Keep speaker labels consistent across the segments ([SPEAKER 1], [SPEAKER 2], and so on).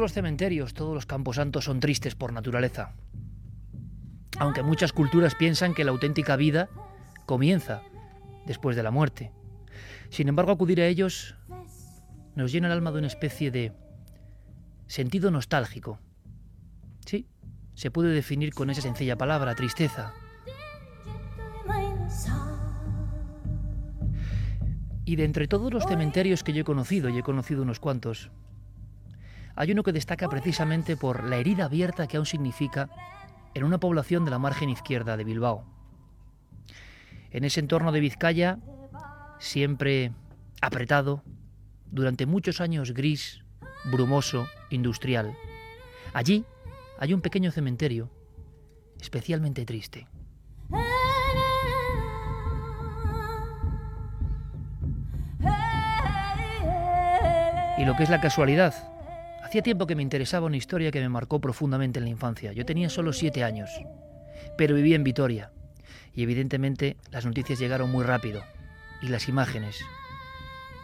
[SPEAKER 1] Todos los cementerios, todos los camposantos son tristes por naturaleza. Aunque muchas culturas piensan que la auténtica vida comienza después de la muerte. Sin embargo, acudir a ellos nos llena el alma de una especie de sentido nostálgico. Sí, se puede definir con esa sencilla palabra, tristeza. Y de entre todos los cementerios que yo he conocido, y he conocido unos cuantos, hay uno que destaca precisamente por la herida abierta que aún significa en una población de la margen izquierda de Bilbao. En ese entorno de Vizcaya, siempre apretado, durante muchos años gris, brumoso, industrial. Allí hay un pequeño cementerio, especialmente triste. Y lo que es la casualidad, hacía tiempo que me interesaba una historia que me marcó profundamente en la infancia. Yo tenía solo siete años, pero vivía en Vitoria. Y evidentemente las noticias llegaron muy rápido. Y las imágenes.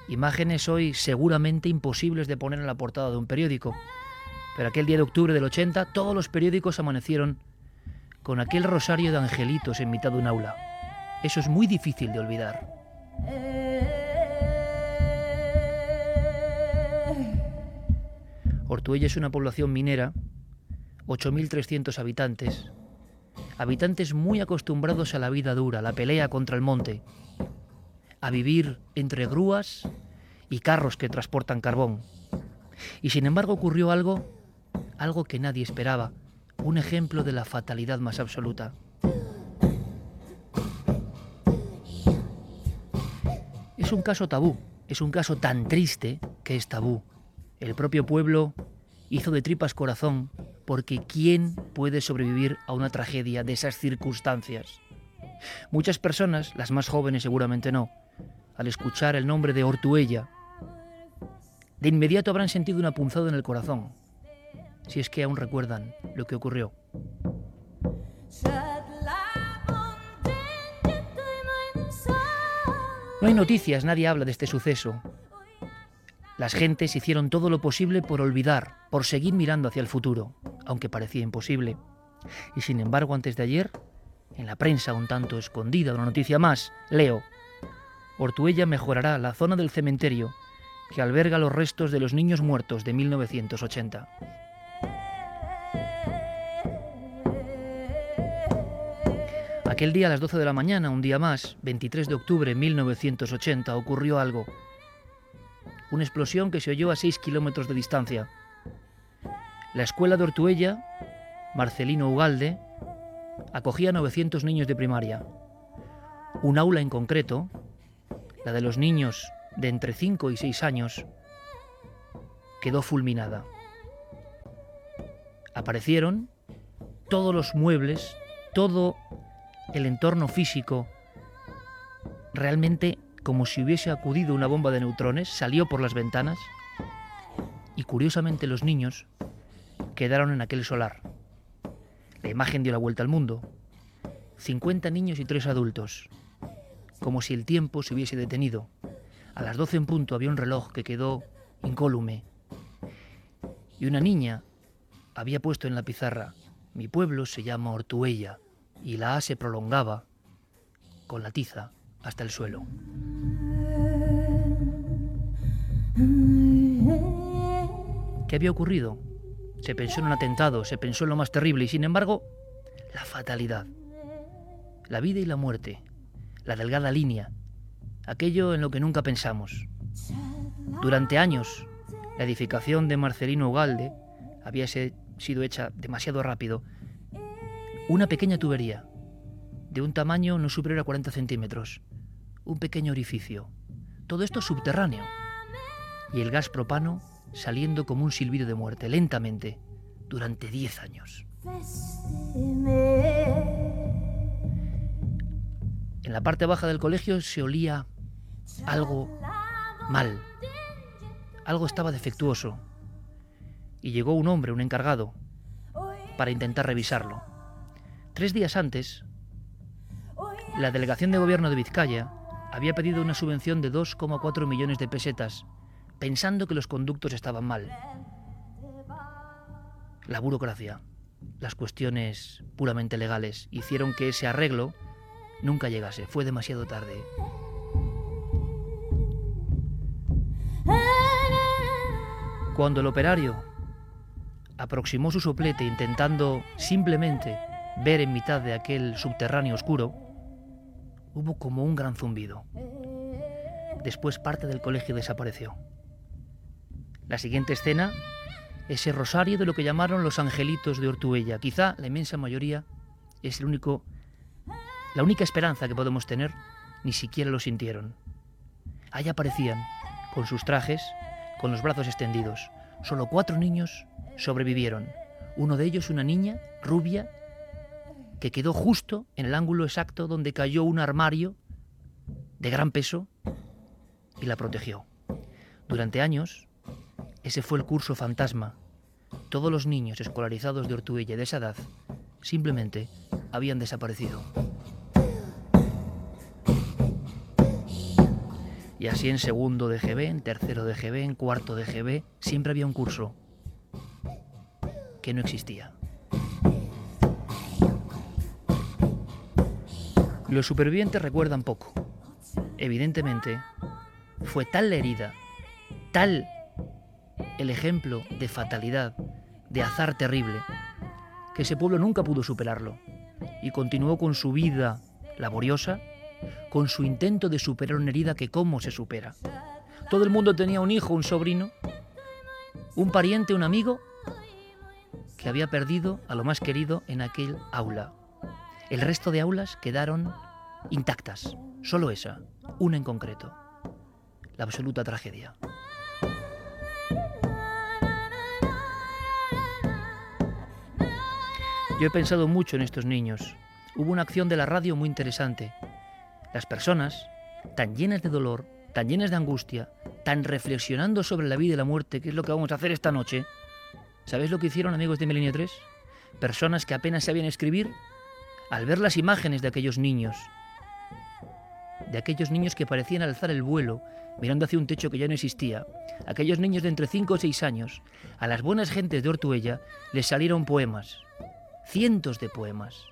[SPEAKER 1] Imágenes hoy seguramente imposibles de poner en la portada de un periódico. Pero aquel día de octubre del 80 todos los periódicos amanecieron con aquel rosario de angelitos en mitad de un aula. Eso es muy difícil de olvidar. Ortuella es una población minera, 8.300 habitantes, habitantes muy acostumbrados a la vida dura, la pelea contra el monte, a vivir entre grúas y carros que transportan carbón. Y sin embargo ocurrió algo, algo que nadie esperaba, un ejemplo de la fatalidad más absoluta. Es un caso tabú, es un caso tan triste que es tabú. El propio pueblo hizo de tripas corazón porque ¿quién puede sobrevivir a una tragedia de esas circunstancias? Muchas personas, las más jóvenes seguramente no, al escuchar el nombre de Ortuella, de inmediato habrán sentido una punzada en el corazón, si es que aún recuerdan lo que ocurrió. No hay noticias, nadie habla de este suceso, las gentes hicieron todo lo posible por olvidar, por seguir mirando hacia el futuro, aunque parecía imposible. Y sin embargo, antes de ayer, en la prensa un tanto escondida, una noticia más, leo, Ortuella mejorará la zona del cementerio que alberga los restos de los niños muertos de 1980. Aquel día a las 12 de la mañana, un día más, 23 de octubre de 1980, ocurrió algo una explosión que se oyó a 6 kilómetros de distancia. La escuela de Ortuella, Marcelino Ugalde, acogía a 900 niños de primaria. Un aula en concreto, la de los niños de entre 5 y 6 años, quedó fulminada. Aparecieron todos los muebles, todo el entorno físico realmente como si hubiese acudido una bomba de neutrones, salió por las ventanas y curiosamente los niños quedaron en aquel solar. La imagen dio la vuelta al mundo. 50 niños y tres adultos, como si el tiempo se hubiese detenido. A las 12 en punto había un reloj que quedó incólume. Y una niña había puesto en la pizarra, mi pueblo se llama Ortuella, y la A se prolongaba con la tiza hasta el suelo. ¿Qué había ocurrido? Se pensó en un atentado, se pensó en lo más terrible y sin embargo, la fatalidad. La vida y la muerte, la delgada línea, aquello en lo que nunca pensamos. Durante años, la edificación de Marcelino Ugalde había sido hecha demasiado rápido. Una pequeña tubería, de un tamaño no superior a 40 centímetros, un pequeño orificio. Todo esto subterráneo. Y el gas propano saliendo como un silbido de muerte, lentamente, durante 10 años. En la parte baja del colegio se olía algo mal. Algo estaba defectuoso. Y llegó un hombre, un encargado, para intentar revisarlo. Tres días antes, la delegación de gobierno de Vizcaya había pedido una subvención de 2,4 millones de pesetas, pensando que los conductos estaban mal. La burocracia, las cuestiones puramente legales, hicieron que ese arreglo nunca llegase. Fue demasiado tarde. Cuando el operario aproximó su soplete intentando simplemente ver en mitad de aquel subterráneo oscuro, hubo como un gran zumbido. Después parte del colegio desapareció. La siguiente escena, ese rosario de lo que llamaron los angelitos de Ortuella. Quizá la inmensa mayoría es el único, la única esperanza que podemos tener, ni siquiera lo sintieron. Allá aparecían, con sus trajes, con los brazos extendidos. Solo cuatro niños sobrevivieron. Uno de ellos, una niña rubia, que quedó justo en el ángulo exacto donde cayó un armario de gran peso y la protegió. Durante años, ese fue el curso fantasma. Todos los niños escolarizados de Ortuella de esa edad simplemente habían desaparecido. Y así en segundo de GB, en tercero de GB, en cuarto de GB, siempre había un curso que no existía. Los supervivientes recuerdan poco. Evidentemente, fue tal la herida, tal el ejemplo de fatalidad, de azar terrible, que ese pueblo nunca pudo superarlo y continuó con su vida laboriosa, con su intento de superar una herida que cómo se supera. Todo el mundo tenía un hijo, un sobrino, un pariente, un amigo que había perdido a lo más querido en aquel aula. El resto de aulas quedaron intactas, solo esa, una en concreto, la absoluta tragedia. Yo he pensado mucho en estos niños. Hubo una acción de la radio muy interesante. Las personas, tan llenas de dolor, tan llenas de angustia, tan reflexionando sobre la vida y la muerte, que es lo que vamos a hacer esta noche, ¿sabéis lo que hicieron amigos de Milenio 3? Personas que apenas sabían escribir, al ver las imágenes de aquellos niños, de aquellos niños que parecían alzar el vuelo mirando hacia un techo que ya no existía, aquellos niños de entre 5 o 6 años, a las buenas gentes de Ortuella les salieron poemas, cientos de poemas.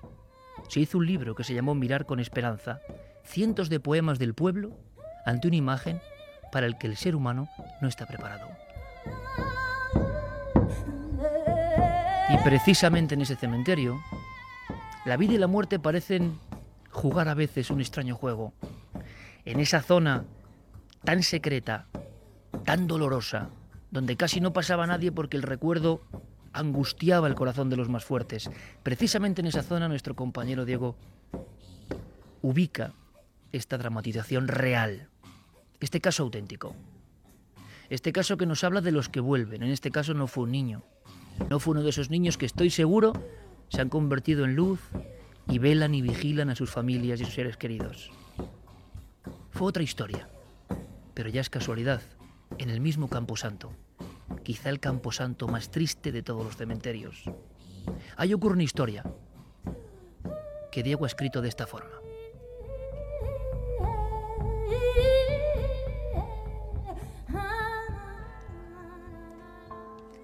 [SPEAKER 1] Se hizo un libro que se llamó Mirar con Esperanza, cientos de poemas del pueblo ante una imagen para el que el ser humano no está preparado. Y precisamente en ese cementerio, la vida y la muerte parecen jugar a veces un extraño juego. En esa zona tan secreta, tan dolorosa, donde casi no pasaba nadie porque el recuerdo angustiaba el corazón de los más fuertes. Precisamente en esa zona nuestro compañero Diego ubica esta dramatización real, este caso auténtico. Este caso que nos habla de los que vuelven. En este caso no fue un niño. No fue uno de esos niños que estoy seguro se han convertido en luz, y velan y vigilan a sus familias y sus seres queridos. Fue otra historia, pero ya es casualidad, en el mismo Camposanto, quizá el Camposanto más triste de todos los cementerios. Ahí ocurre una historia que Diego ha escrito de esta forma.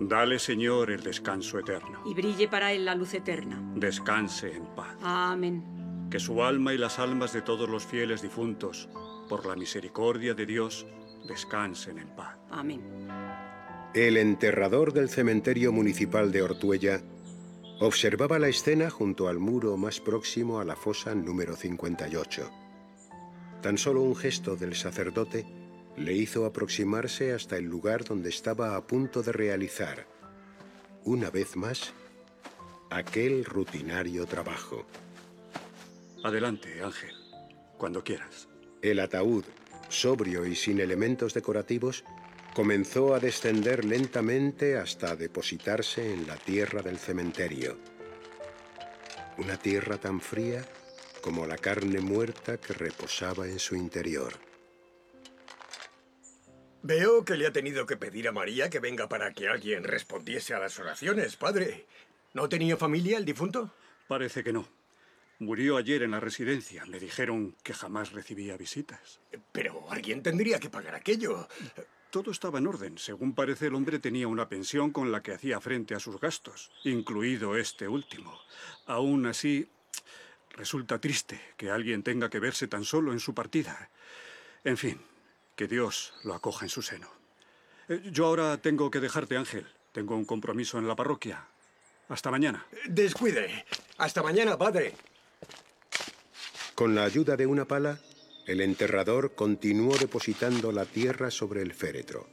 [SPEAKER 2] Dale, Señor, el descanso eterno.
[SPEAKER 3] Y brille para él la luz eterna.
[SPEAKER 2] Descanse en paz.
[SPEAKER 3] Amén.
[SPEAKER 2] Que su alma y las almas de todos los fieles difuntos, por la misericordia de Dios, descansen en paz.
[SPEAKER 3] Amén.
[SPEAKER 4] El enterrador del cementerio municipal de Ortuella observaba la escena junto al muro más próximo a la fosa número 58. Tan solo un gesto del sacerdote le hizo aproximarse hasta el lugar donde estaba a punto de realizar, una vez más, aquel rutinario trabajo.
[SPEAKER 2] Adelante, Ángel, cuando quieras.
[SPEAKER 4] El ataúd, sobrio y sin elementos decorativos, comenzó a descender lentamente hasta depositarse en la tierra del cementerio. Una tierra tan fría como la carne muerta que reposaba en su interior.
[SPEAKER 5] Veo que le ha tenido que pedir a María que venga para que alguien respondiese a las oraciones, padre. ¿No tenía familia el difunto?
[SPEAKER 2] Parece que no. Murió ayer en la residencia. Me dijeron que jamás recibía visitas.
[SPEAKER 5] Pero alguien tendría que pagar aquello.
[SPEAKER 2] Todo estaba en orden. Según parece, el hombre tenía una pensión con la que hacía frente a sus gastos, incluido este último. Aún así, resulta triste que alguien tenga que verse tan solo en su partida. En fin, que Dios lo acoja en su seno. Eh, yo ahora tengo que dejarte, Ángel. Tengo un compromiso en la parroquia. Hasta mañana.
[SPEAKER 5] Descuide. Hasta mañana, padre.
[SPEAKER 4] Con la ayuda de una pala, el enterrador continuó depositando la tierra sobre el féretro.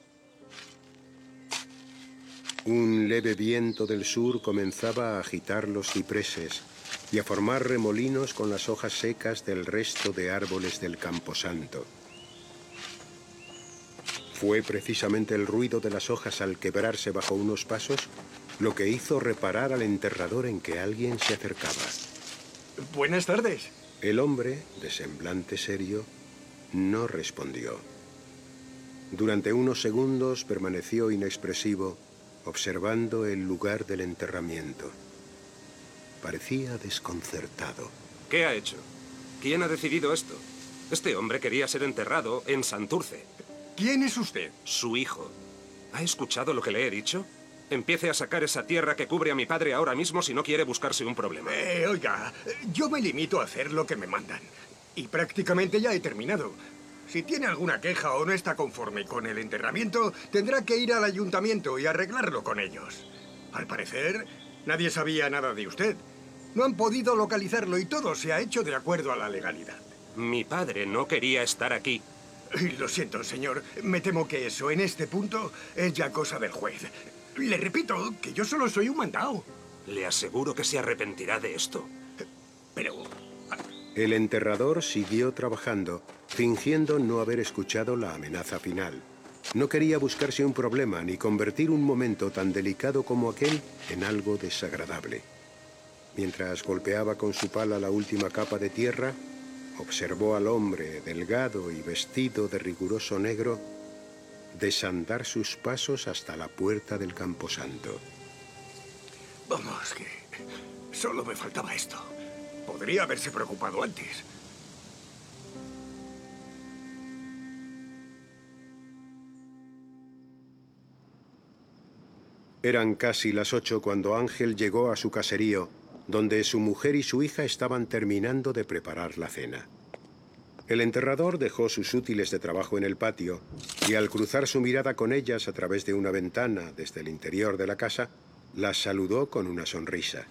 [SPEAKER 4] Un leve viento del sur comenzaba a agitar los cipreses y a formar remolinos con las hojas secas del resto de árboles del camposanto. Fue precisamente el ruido de las hojas al quebrarse bajo unos pasos lo que hizo reparar al enterrador en que alguien se acercaba.
[SPEAKER 5] Buenas tardes.
[SPEAKER 4] El hombre, de semblante serio, no respondió. Durante unos segundos permaneció inexpresivo, observando el lugar del enterramiento. Parecía desconcertado.
[SPEAKER 6] ¿Qué ha hecho? ¿Quién ha decidido esto? Este hombre quería ser enterrado en Santurce.
[SPEAKER 5] ¿Quién es usted?
[SPEAKER 6] Su hijo. ¿Ha escuchado lo que le he dicho? Empiece a sacar esa tierra que cubre a mi padre ahora mismo si no quiere buscarse un problema.
[SPEAKER 5] Eh, oiga, yo me limito a hacer lo que me mandan. Y prácticamente ya he terminado. Si tiene alguna queja o no está conforme con el enterramiento, tendrá que ir al ayuntamiento y arreglarlo con ellos. Al parecer, nadie sabía nada de usted. No han podido localizarlo y todo se ha hecho de acuerdo a la legalidad.
[SPEAKER 6] Mi padre no quería estar aquí.
[SPEAKER 5] Lo siento, señor. Me temo que eso, en este punto, es ya cosa del juez. Le repito que yo solo soy un mandado.
[SPEAKER 6] Le aseguro que se arrepentirá de esto.
[SPEAKER 5] Pero...
[SPEAKER 4] El enterrador siguió trabajando, fingiendo no haber escuchado la amenaza final. No quería buscarse un problema ni convertir un momento tan delicado como aquel en algo desagradable. Mientras golpeaba con su pala la última capa de tierra, observó al hombre, delgado y vestido de riguroso negro, desandar sus pasos hasta la puerta del camposanto.
[SPEAKER 5] Vamos, que solo me faltaba esto. Podría haberse preocupado antes.
[SPEAKER 4] Eran casi las ocho cuando Ángel llegó a su caserío, donde su mujer y su hija estaban terminando de preparar la cena. El enterrador dejó sus útiles de trabajo en el patio y al cruzar su mirada con ellas a través de una ventana desde el interior de la casa, las saludó con una sonrisa.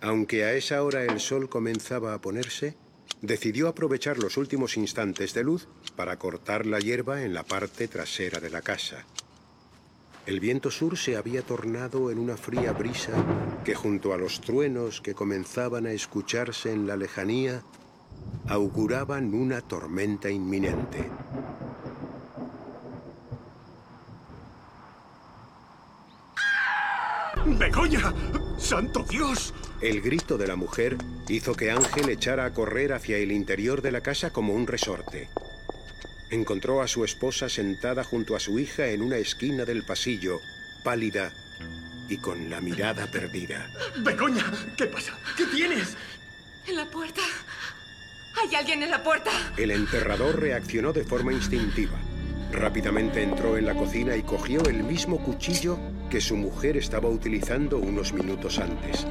[SPEAKER 4] Aunque a esa hora el sol comenzaba a ponerse, decidió aprovechar los últimos instantes de luz para cortar la hierba en la parte trasera de la casa. El viento sur se había tornado en una fría brisa que junto a los truenos que comenzaban a escucharse en la lejanía auguraban una tormenta inminente.
[SPEAKER 5] ¡Begoña! ¡Santo Dios!
[SPEAKER 4] El grito de la mujer hizo que Ángel echara a correr hacia el interior de la casa como un resorte. Encontró a su esposa sentada junto a su hija en una esquina del pasillo, pálida y con la mirada perdida.
[SPEAKER 5] Begoña, ¿qué pasa? ¿Qué tienes?
[SPEAKER 7] En la puerta. Hay alguien en la puerta.
[SPEAKER 4] El enterrador reaccionó de forma instintiva. Rápidamente entró en la cocina y cogió el mismo cuchillo que su mujer estaba utilizando unos minutos antes.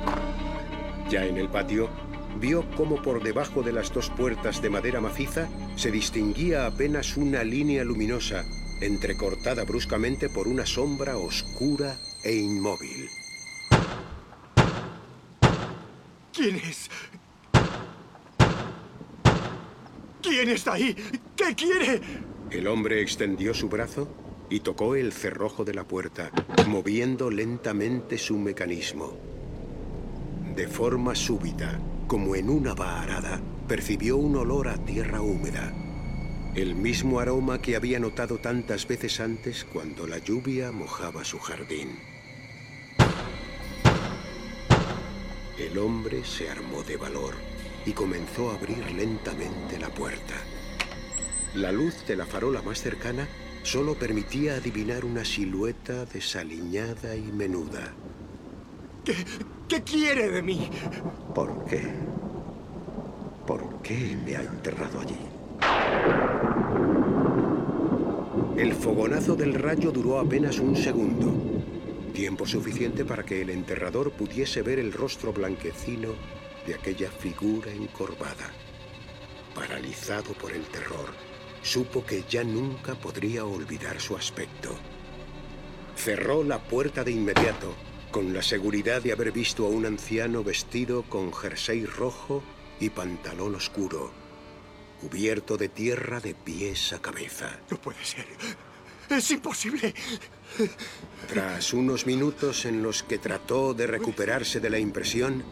[SPEAKER 4] Ya en el patio, vio cómo por debajo de las dos puertas de madera maciza se distinguía apenas una línea luminosa, entrecortada bruscamente por una sombra oscura e inmóvil.
[SPEAKER 5] ¿Quién es? ¿Quién está ahí? ¿Qué quiere?
[SPEAKER 4] El hombre extendió su brazo y tocó el cerrojo de la puerta, moviendo lentamente su mecanismo. De forma súbita, como en una vaharada, percibió un olor a tierra húmeda. El mismo aroma que había notado tantas veces antes cuando la lluvia mojaba su jardín. El hombre se armó de valor y comenzó a abrir lentamente la puerta. La luz de la farola más cercana solo permitía adivinar una silueta desaliñada y menuda.
[SPEAKER 5] ¿Qué, qué quiere de mí?
[SPEAKER 4] ¿Por qué? ¿Por qué me ha enterrado allí? El fogonazo del rayo duró apenas un segundo, tiempo suficiente para que el enterrador pudiese ver el rostro blanquecino de aquella figura encorvada. Paralizado por el terror, supo que ya nunca podría olvidar su aspecto. Cerró la puerta de inmediato, con la seguridad de haber visto a un anciano vestido con jersey rojo y pantalón oscuro, cubierto de tierra de pies a cabeza.
[SPEAKER 5] No puede ser. Es imposible.
[SPEAKER 4] Tras unos minutos en los que trató de recuperarse de la impresión,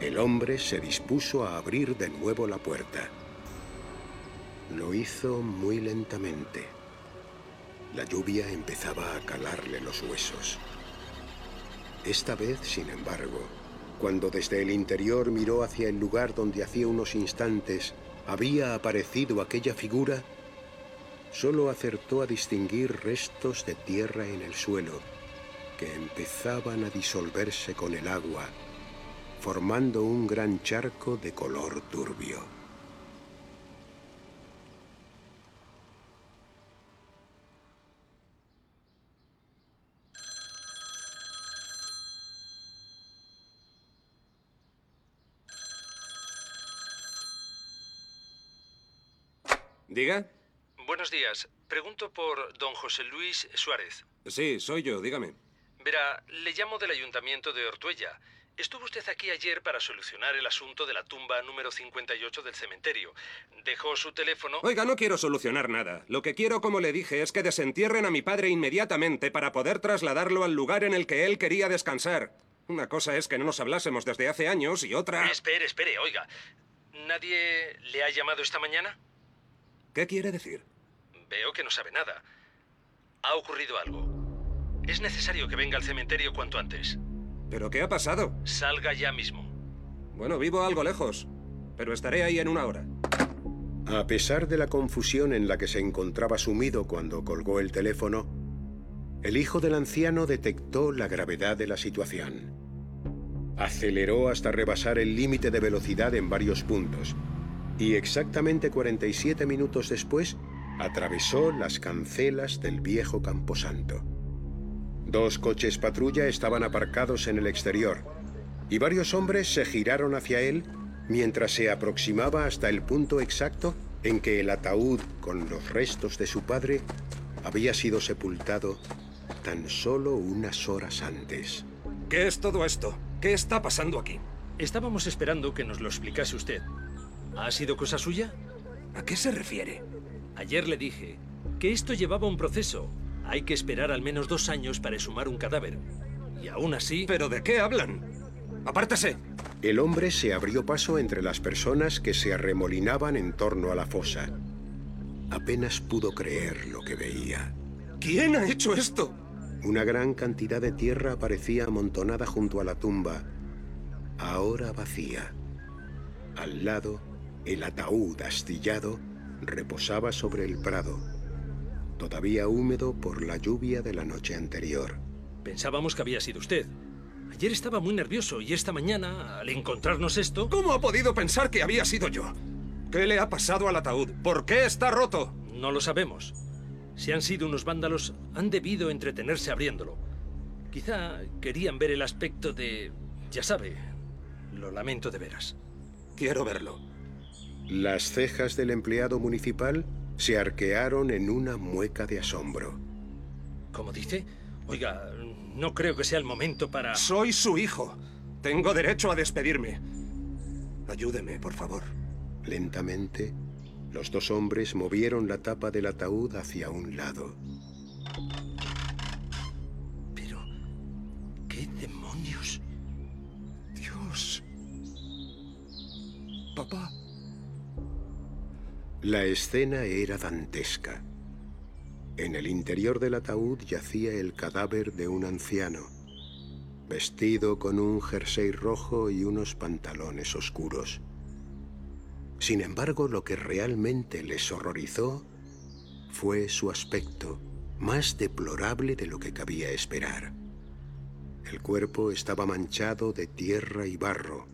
[SPEAKER 4] el hombre se dispuso a abrir de nuevo la puerta. Lo hizo muy lentamente. La lluvia empezaba a calarle los huesos. Esta vez, sin embargo, cuando desde el interior miró hacia el lugar donde hacía unos instantes había aparecido aquella figura, solo acertó a distinguir restos de tierra en el suelo que empezaban a disolverse con el agua, formando un gran charco de color turbio.
[SPEAKER 6] Diga.
[SPEAKER 8] Buenos días. Pregunto por don José Luis Suárez.
[SPEAKER 6] Sí, soy yo, dígame.
[SPEAKER 8] Verá, le llamo del ayuntamiento de Ortuella. Estuvo usted aquí ayer para solucionar el asunto de la tumba número 58 del cementerio. Dejó su teléfono.
[SPEAKER 6] Oiga, no quiero solucionar nada. Lo que quiero, como le dije, es que desentierren a mi padre inmediatamente para poder trasladarlo al lugar en el que él quería descansar. Una cosa es que no nos hablásemos desde hace años y otra...
[SPEAKER 8] Espere, espere, oiga. ¿Nadie le ha llamado esta mañana?
[SPEAKER 6] ¿Qué quiere decir?
[SPEAKER 8] Veo que no sabe nada. Ha ocurrido algo. Es necesario que venga al cementerio cuanto antes.
[SPEAKER 6] ¿Pero qué ha pasado?
[SPEAKER 8] Salga ya mismo.
[SPEAKER 6] Bueno, vivo algo lejos, pero estaré ahí en una hora.
[SPEAKER 4] A pesar de la confusión en la que se encontraba sumido cuando colgó el teléfono, el hijo del anciano detectó la gravedad de la situación. Aceleró hasta rebasar el límite de velocidad en varios puntos y exactamente 47 minutos después atravesó las cancelas del viejo camposanto. Dos coches patrulla estaban aparcados en el exterior y varios hombres se giraron hacia él mientras se aproximaba hasta el punto exacto en que el ataúd con los restos de su padre había sido sepultado tan solo unas horas antes.
[SPEAKER 6] ¿Qué es todo esto? ¿Qué está pasando aquí?
[SPEAKER 8] Estábamos esperando que nos lo explicase usted. ¿Ha sido cosa suya?
[SPEAKER 6] ¿A qué se refiere?
[SPEAKER 8] Ayer le dije que esto llevaba un proceso. Hay que esperar al menos dos años para exhumar un cadáver. Y aún así...
[SPEAKER 6] ¿Pero de qué hablan? ¡Apártese!
[SPEAKER 4] El hombre se abrió paso entre las personas que se arremolinaban en torno a la fosa. Apenas pudo creer lo que veía.
[SPEAKER 6] ¿Quién ha hecho esto?
[SPEAKER 4] Una gran cantidad de tierra aparecía amontonada junto a la tumba, ahora vacía. Al lado, el ataúd astillado reposaba sobre el prado, todavía húmedo por la lluvia de la noche anterior.
[SPEAKER 8] Pensábamos que había sido usted. Ayer estaba muy nervioso y esta mañana, al encontrarnos esto...
[SPEAKER 6] ¿Cómo ha podido pensar que había sido yo? ¿Qué le ha pasado al ataúd? ¿Por qué está roto?
[SPEAKER 8] No lo sabemos. Si han sido unos vándalos, han debido entretenerse abriéndolo. Quizá querían ver el aspecto de... Ya sabe, lo lamento de veras.
[SPEAKER 6] Quiero verlo.
[SPEAKER 4] Las cejas del empleado municipal se arquearon en una mueca de asombro.
[SPEAKER 8] ¿Cómo dice? Oiga, no creo que sea el momento para...
[SPEAKER 6] Soy su hijo. Tengo derecho a despedirme. Ayúdeme, por favor.
[SPEAKER 4] Lentamente, los dos hombres movieron la tapa del ataúd hacia un lado.
[SPEAKER 8] Pero... ¿Qué demonios?
[SPEAKER 6] Dios. Papá.
[SPEAKER 4] La escena era dantesca. En el interior del ataúd yacía el cadáver de un anciano, vestido con un jersey rojo y unos pantalones oscuros. Sin embargo, lo que realmente les horrorizó fue su aspecto, más deplorable de lo que cabía esperar. El cuerpo estaba manchado de tierra y barro,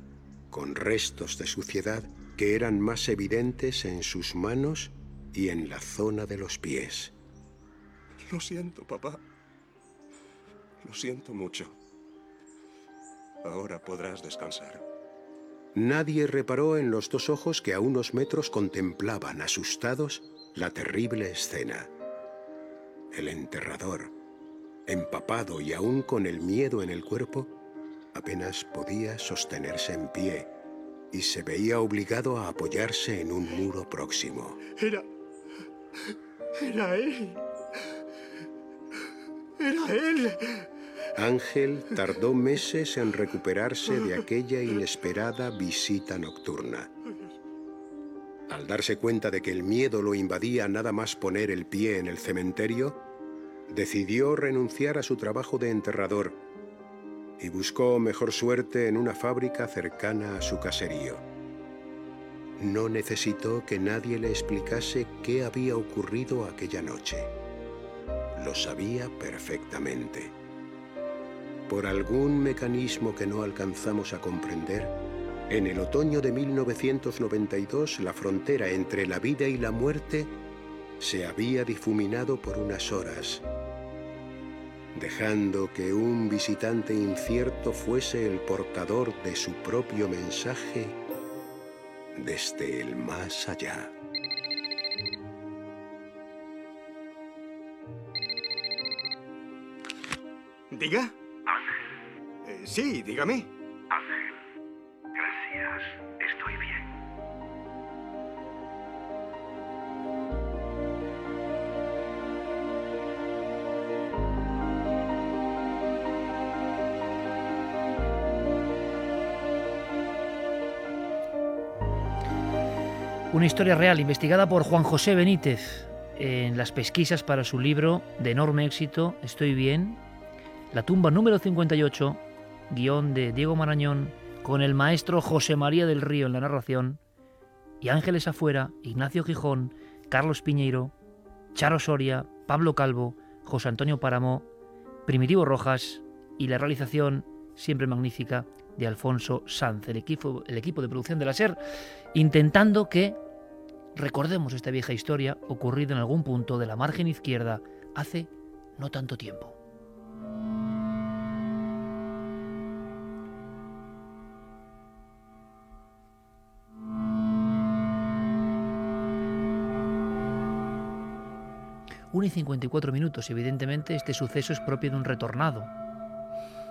[SPEAKER 4] con restos de suciedad que eran más evidentes en sus manos y en la zona de los pies.
[SPEAKER 6] Lo siento, papá. Lo siento mucho. Ahora podrás descansar.
[SPEAKER 4] Nadie reparó en los dos ojos que a unos metros contemplaban, asustados, la terrible escena. El enterrador, empapado y aún con el miedo en el cuerpo, apenas podía sostenerse en pie y se veía obligado a apoyarse en un muro próximo.
[SPEAKER 5] Era... Era él. Era él.
[SPEAKER 4] Ángel tardó meses en recuperarse de aquella inesperada visita nocturna. Al darse cuenta de que el miedo lo invadía nada más poner el pie en el cementerio, decidió renunciar a su trabajo de enterrador y buscó mejor suerte en una fábrica cercana a su caserío. No necesitó que nadie le explicase qué había ocurrido aquella noche. Lo sabía perfectamente. Por algún mecanismo que no alcanzamos a comprender, en el otoño de 1992 la frontera entre la vida y la muerte se había difuminado por unas horas dejando que un visitante incierto fuese el portador de su propio mensaje desde el más allá.
[SPEAKER 5] ¿Diga? Eh, sí, dígame.
[SPEAKER 9] Ángel, gracias.
[SPEAKER 1] Una historia real investigada por Juan José Benítez en las pesquisas para su libro de enorme éxito Estoy bien, La tumba número 58, guion de Diego Marañón, con el maestro José María del Río en la narración, y Ángeles Afuera, Ignacio Gijón, Carlos Piñeiro, Charo Soria, Pablo Calvo, José Antonio Paramó, Primitivo Rojas y la realización siempre magnífica de Alfonso Sanz, el equipo, el equipo de producción de la SER, intentando que recordemos esta vieja historia ocurrida en algún punto de la margen izquierda hace no tanto tiempo. Una y 54 minutos, evidentemente este suceso es propio de un retornado,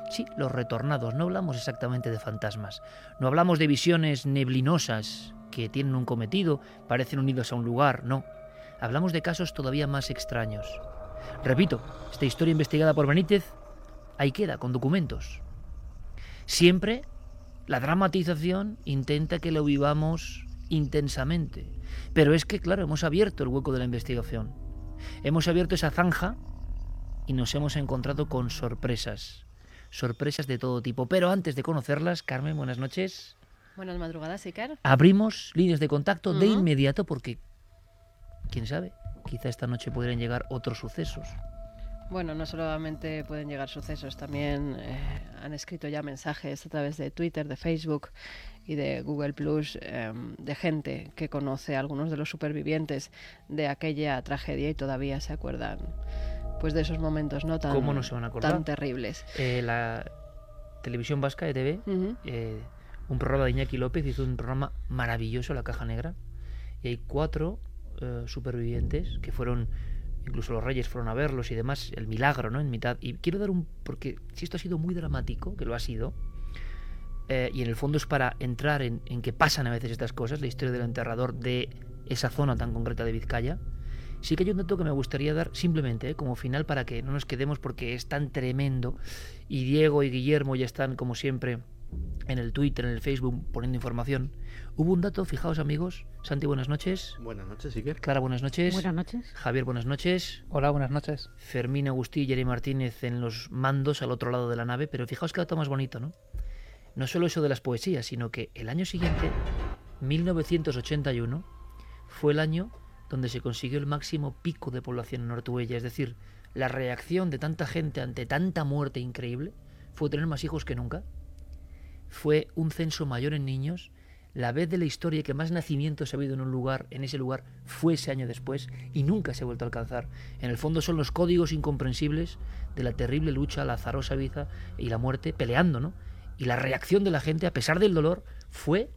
[SPEAKER 1] Sí, los retornados. No hablamos exactamente de fantasmas. No hablamos de visiones neblinosas que tienen un cometido, parecen unidos a un lugar. No. Hablamos de casos todavía más extraños. Repito, esta historia investigada por Benítez ahí queda, con documentos. Siempre la dramatización intenta que lo vivamos intensamente. Pero es que, claro, hemos abierto el hueco de la investigación. Hemos abierto esa zanja y nos hemos encontrado con sorpresas sorpresas de todo tipo. Pero antes de conocerlas, Carmen, buenas noches.
[SPEAKER 10] Buenas madrugadas, Iker.
[SPEAKER 1] Abrimos líneas de contacto de inmediato porque, quién sabe, quizá esta noche podrían llegar otros sucesos.
[SPEAKER 10] Bueno, no solamente pueden llegar sucesos, también eh, han escrito ya mensajes a través de Twitter, de Facebook y de Google Plus em, de gente que conoce a algunos de los supervivientes de aquella tragedia y todavía se acuerdan pues de esos momentos no tan,
[SPEAKER 1] ¿Cómo no se van a acordar?
[SPEAKER 10] tan terribles.
[SPEAKER 1] Eh, la televisión vasca, ETV, eh, un programa de Iñaki López hizo un programa maravilloso, La Caja Negra, y hay cuatro eh, supervivientes que fueron, incluso los reyes fueron a verlos y demás, el milagro, ¿no? En mitad. Y quiero dar un, porque si esto ha sido muy dramático, que lo ha sido, eh, y en el fondo es para entrar en, en que pasan a veces estas cosas, la historia del enterrador de esa zona tan concreta de Vizcaya. Sí que hay un dato que me gustaría dar simplemente eh, como final para que no nos quedemos porque es tan tremendo y Diego y Guillermo ya están como siempre en el Twitter, en el Facebook poniendo información. Hubo un dato, fijaos amigos, Santi, buenas noches.
[SPEAKER 11] Buenas noches, Iker.
[SPEAKER 1] Clara, buenas noches.
[SPEAKER 11] Buenas noches.
[SPEAKER 1] Javier, buenas noches.
[SPEAKER 11] Hola, buenas noches.
[SPEAKER 1] Fermín Agustí y Jerry Martínez en los mandos al otro lado de la nave, pero fijaos qué dato más bonito, ¿no? No solo eso de las poesías, sino que el año siguiente, 1981, fue el año donde se consiguió el máximo pico de población en Ortuella, es decir, la reacción de tanta gente ante tanta muerte increíble fue tener más hijos que nunca. Fue un censo mayor en niños. La vez de la historia que más nacimientos ha habido en un lugar, en ese lugar, fue ese año después y nunca se ha vuelto a alcanzar. En el fondo son los códigos incomprensibles de la terrible lucha, la azarosa vida y la muerte peleando, ¿no? Y la reacción de la gente, a pesar del dolor, fue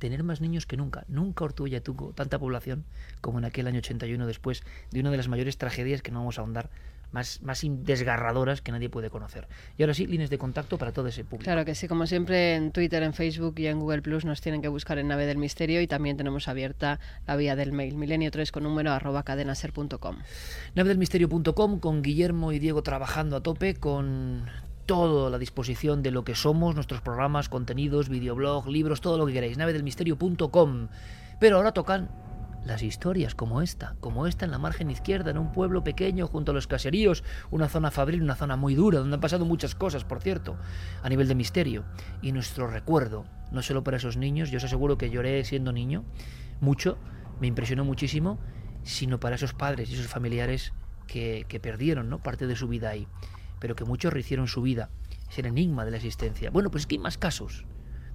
[SPEAKER 1] tener más niños que nunca. Nunca Ortuella tuvo tanta población como en aquel año 81 después de una de las mayores tragedias que no vamos a ahondar, más, más desgarradoras que nadie puede conocer. Y ahora sí, líneas de contacto para todo ese público.
[SPEAKER 10] Claro que sí, como siempre en Twitter, en Facebook y en Google Plus nos tienen que buscar en Nave del Misterio y también tenemos abierta la vía del mail milenio3 con número arroba cadenaser.com.
[SPEAKER 1] navedelmisterio.com con Guillermo y Diego trabajando a tope con todo a la disposición de lo que somos, nuestros programas, contenidos, videoblog, libros, todo lo que queráis. navedelmisterio.com. Pero ahora tocan las historias como esta, como esta en la margen izquierda, en un pueblo pequeño junto a los caseríos, una zona fabril, una zona muy dura, donde han pasado muchas cosas, por cierto, a nivel de misterio. Y nuestro recuerdo, no solo para esos niños, yo os aseguro que lloré siendo niño, mucho, me impresionó muchísimo, sino para esos padres y esos familiares que, que perdieron ¿no? parte de su vida ahí, pero que muchos rehicieron su vida, es el enigma de la existencia. Bueno, pues es que hay más casos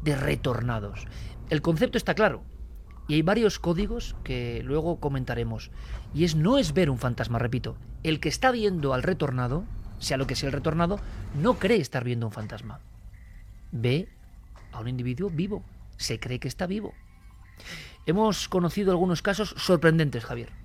[SPEAKER 1] de retornados. El concepto está claro, y hay varios códigos que luego comentaremos. Y es no es ver un fantasma, repito. El que está viendo al retornado, sea lo que sea el retornado, no cree estar viendo un fantasma. Ve a un individuo vivo. Se cree que está vivo. Hemos conocido algunos casos sorprendentes, Javier.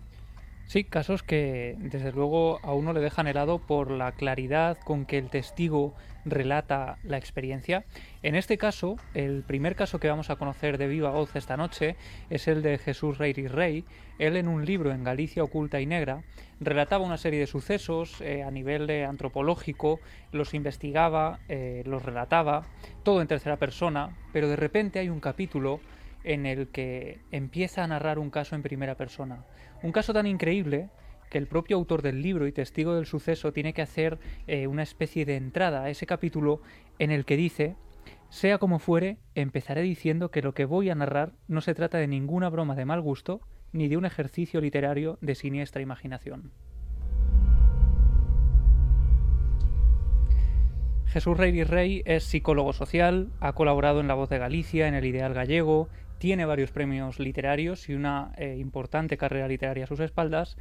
[SPEAKER 12] Sí, casos que desde luego a uno le dejan helado por la claridad con que el testigo relata la experiencia. En este caso, el primer caso que vamos a conocer de viva voz esta noche es el de Jesús Rey y Rey. Él en un libro en Galicia oculta y negra relataba una serie de sucesos eh, a nivel de antropológico, los investigaba, eh, los relataba, todo en tercera persona, pero de repente hay un capítulo en el que empieza a narrar un caso en primera persona. Un caso tan increíble que el propio autor del libro y testigo del suceso tiene que hacer eh, una especie de entrada a ese capítulo en el que dice, sea como fuere, empezaré diciendo que lo que voy a narrar no se trata de ninguna broma de mal gusto ni de un ejercicio literario de siniestra imaginación. Jesús Rey Rey es psicólogo social, ha colaborado en La Voz de Galicia, en El Ideal Gallego, tiene varios premios literarios y una eh, importante carrera literaria a sus espaldas,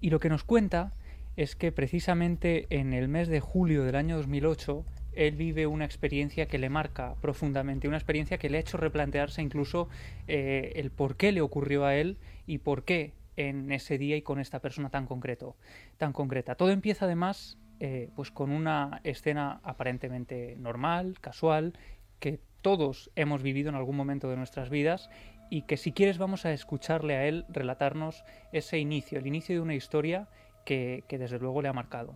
[SPEAKER 12] y lo que nos cuenta es que precisamente en el mes de julio del año 2008 él vive una experiencia que le marca profundamente, una experiencia que le ha hecho replantearse incluso eh, el por qué le ocurrió a él y por qué en ese día y con esta persona tan concreto, tan concreta. Todo empieza además eh, pues con una escena aparentemente normal, casual, que todos hemos vivido en algún momento de nuestras vidas y que si quieres vamos a escucharle a él relatarnos ese inicio, el inicio de una historia que, desde luego le ha marcado.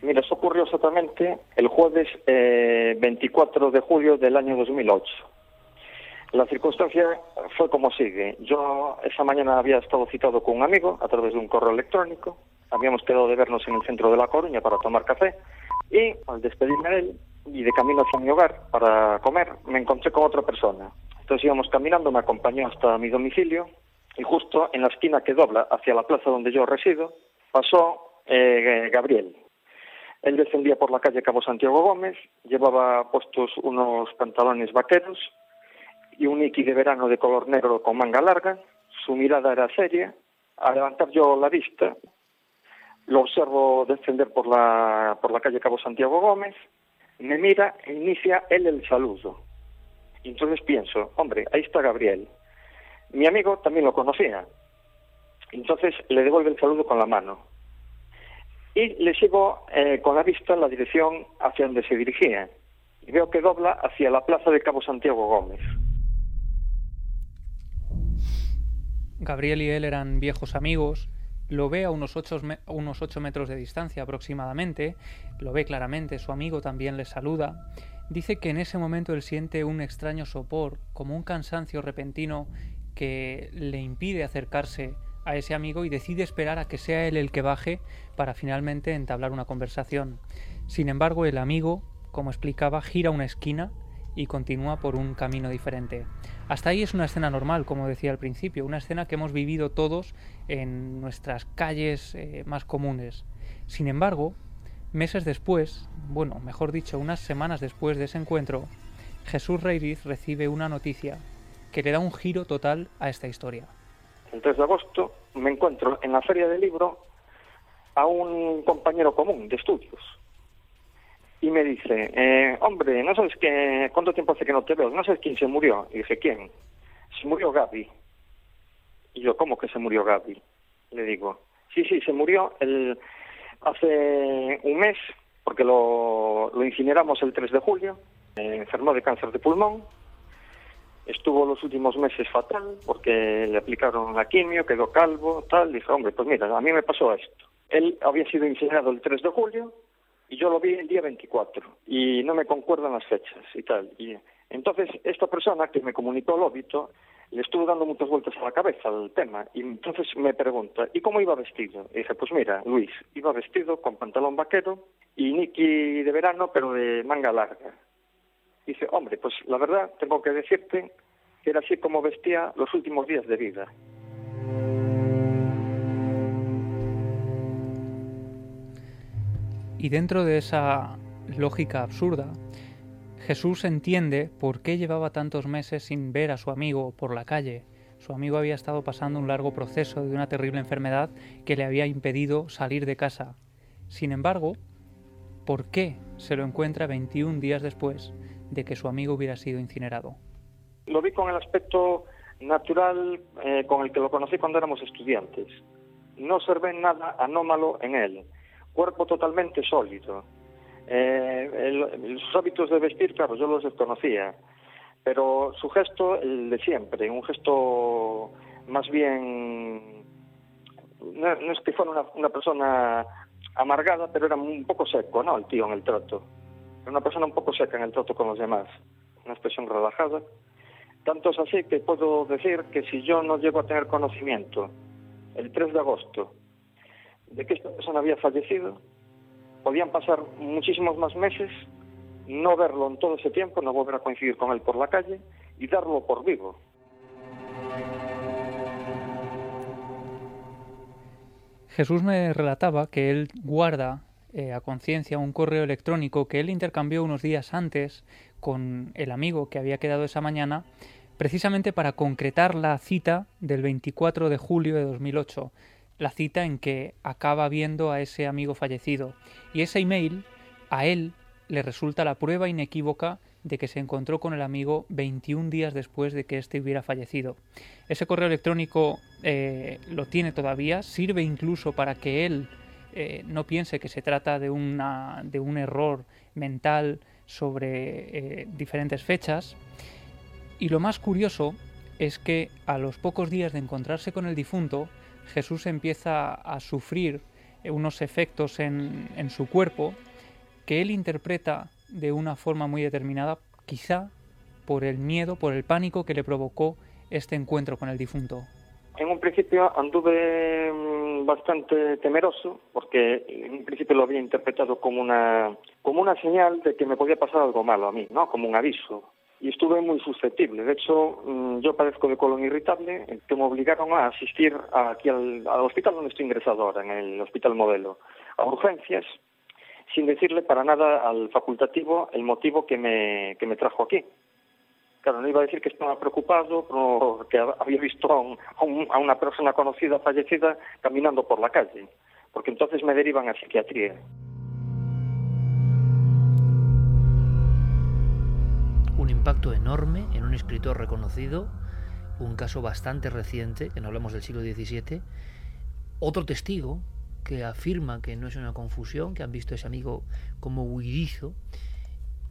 [SPEAKER 13] Mira, eso ocurrió exactamente el jueves eh, 24 de julio del año 2008. La circunstancia fue como sigue. Yo esa mañana había estado citado con un amigo a través de un correo electrónico. Habíamos quedado de vernos en el centro de La Coruña para tomar café. Y al despedirme de él, y de camino hacia mi hogar para comer me encontré con otra persona. Entonces íbamos caminando, me acompañó hasta mi domicilio y justo en la esquina que dobla hacia la plaza donde yo resido pasó eh, Gabriel. Él descendía por la calle Cabo Santiago Gómez, llevaba puestos unos pantalones vaqueros y un niki de verano de color negro con manga larga. Su mirada era seria. Al levantar yo la vista, lo observo descender por la, por la calle Cabo Santiago Gómez, me mira e inicia él el saludo. Y entonces pienso, hombre, ahí está Gabriel. Mi amigo también lo conocía. Entonces le devuelve el saludo con la mano. Y le sigo eh, con la vista en la dirección hacia donde se dirigía. Y veo que dobla hacia la plaza de Cabo Santiago Gómez.
[SPEAKER 12] Gabriel y él eran viejos amigos, lo ve a unos 8, unos metros de distancia aproximadamente, lo ve claramente, su amigo también le saluda. Dice que en ese momento él siente un extraño sopor, como un cansancio repentino que le impide acercarse a ese amigo y decide esperar a que sea él el que baje para finalmente entablar una conversación. Sin embargo, el amigo, como explicaba, gira una esquina y continúa por un camino diferente. Hasta ahí es una escena normal, como decía al principio, una escena que hemos vivido todos en nuestras calles eh, más comunes. Sin embargo, meses después, bueno, mejor dicho, unas semanas después de ese encuentro, Jesús Reiriz recibe una noticia que le da un giro total a esta historia.
[SPEAKER 13] El 3 de agosto me encuentro en la feria del libro a un compañero común de estudios, y me dice, eh, hombre, ¿no sabes qué, cuánto tiempo hace que no te veo? ¿No sabes quién se murió? Y dije, ¿quién? Se murió Gaby. Y yo, ¿cómo que se murió Gaby? Le digo, sí, sí, se murió el, hace un mes, porque lo, lo incineramos el 3 de julio, eh, enfermó de cáncer de pulmón, estuvo los últimos meses fatal, porque le aplicaron la quimio, quedó calvo, tal, dije, hombre, pues mira, a mí me pasó esto. Él había sido incinerado el 3 de julio, y yo lo vi el día 24 y no me concuerdan las fechas y tal. Y entonces esta persona que me comunicó el óbito le estuvo dando muchas vueltas a la cabeza al tema y entonces me pregunta, ¿y cómo iba vestido? Y dije, pues mira, Luis, iba vestido con pantalón vaquero y niki de verano pero de manga larga. dice, hombre, pues la verdad tengo que decirte que era así como vestía los últimos días de vida.
[SPEAKER 12] Y dentro de esa lógica absurda, Jesús entiende por qué llevaba tantos meses sin ver a su amigo por la calle. Su amigo había estado pasando un largo proceso de una terrible enfermedad que le había impedido salir de casa. Sin embargo, ¿por qué se lo encuentra 21 días después de que su amigo hubiera sido incinerado?
[SPEAKER 13] Lo vi con el aspecto natural eh, con el que lo conocí cuando éramos estudiantes. No observé nada anómalo en él cuerpo totalmente sólido. Eh, sus hábitos de vestir, claro, yo los desconocía, pero su gesto, el de siempre, un gesto más bien, no, es que fuera una, persona amargada, pero era un poco seco, ¿no? El tío en el trato. Era una persona un poco seca en el trato con los demás, una expresión relajada. Tanto es así que puedo decir que si yo no llego a tener conocimiento el 3 de agosto de que esta persona había fallecido, podían pasar muchísimos más meses, no verlo en todo ese tiempo, no volver a coincidir con él por la calle y darlo por vivo.
[SPEAKER 12] Jesús me relataba que él guarda eh, a conciencia un correo electrónico que él intercambió unos días antes con el amigo que había quedado esa mañana, precisamente para concretar la cita del 24 de julio de 2008 la cita en que acaba viendo a ese amigo fallecido. Y ese email a él le resulta la prueba inequívoca de que se encontró con el amigo 21 días después de que éste hubiera fallecido. Ese correo electrónico eh, lo tiene todavía, sirve incluso para que él eh, no piense que se trata de, una, de un error mental sobre eh, diferentes fechas. Y lo más curioso es que a los pocos días de encontrarse con el difunto, Jesús empieza a sufrir unos efectos en, su cuerpo que él interpreta de una forma muy determinada, quizá por el miedo, por el pánico que le provocó este encuentro con el difunto.
[SPEAKER 13] En un principio anduve mm, bastante temeroso porque en un principio lo había interpretado como una como una señal de que me podía pasar algo malo a mí, ¿no? Como un aviso. Y estuve muy susceptible. De hecho, mm, yo padezco de colon irritable, eh, que me obligaron a asistir aquí al, al hospital donde estoy ingresado ahora, en el Hospital Modelo, a urgencias, sin decirle para nada al facultativo el motivo que me, que me trajo aquí. Claro, no iba a decir que estaba preocupado porque había visto a, una persona conocida fallecida caminando por la calle, porque entonces me derivan a psiquiatría.
[SPEAKER 1] Impacto enorme en un escritor reconocido, un caso bastante reciente, que no hablamos del siglo XVII, otro testigo que afirma que no es una confusión, que han visto a ese amigo como huidizo,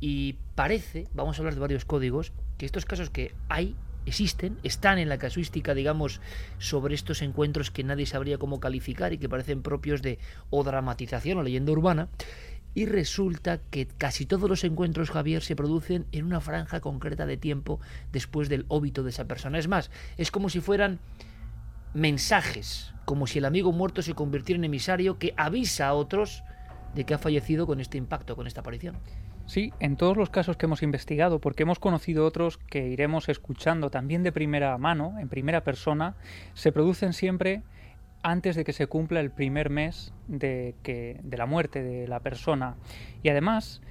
[SPEAKER 1] y parece, vamos a hablar de varios códigos, que estos casos que hay existen, están en la casuística, digamos, sobre estos encuentros que nadie sabría cómo calificar y que parecen propios de o dramatización o leyenda urbana. Y resulta que casi todos los encuentros, Javier, se producen en una franja concreta de tiempo después del óbito de esa persona. Es más, es como si fueran mensajes, como si el amigo muerto se convirtiera en emisario que avisa a otros de que ha fallecido con este impacto, con esta aparición.
[SPEAKER 12] Sí, en todos los casos que hemos investigado, porque hemos conocido otros que iremos escuchando también de primera mano, en primera persona, se producen siempre antes de que se cumpla el primer mes de, que, de la muerte de la persona. Y además,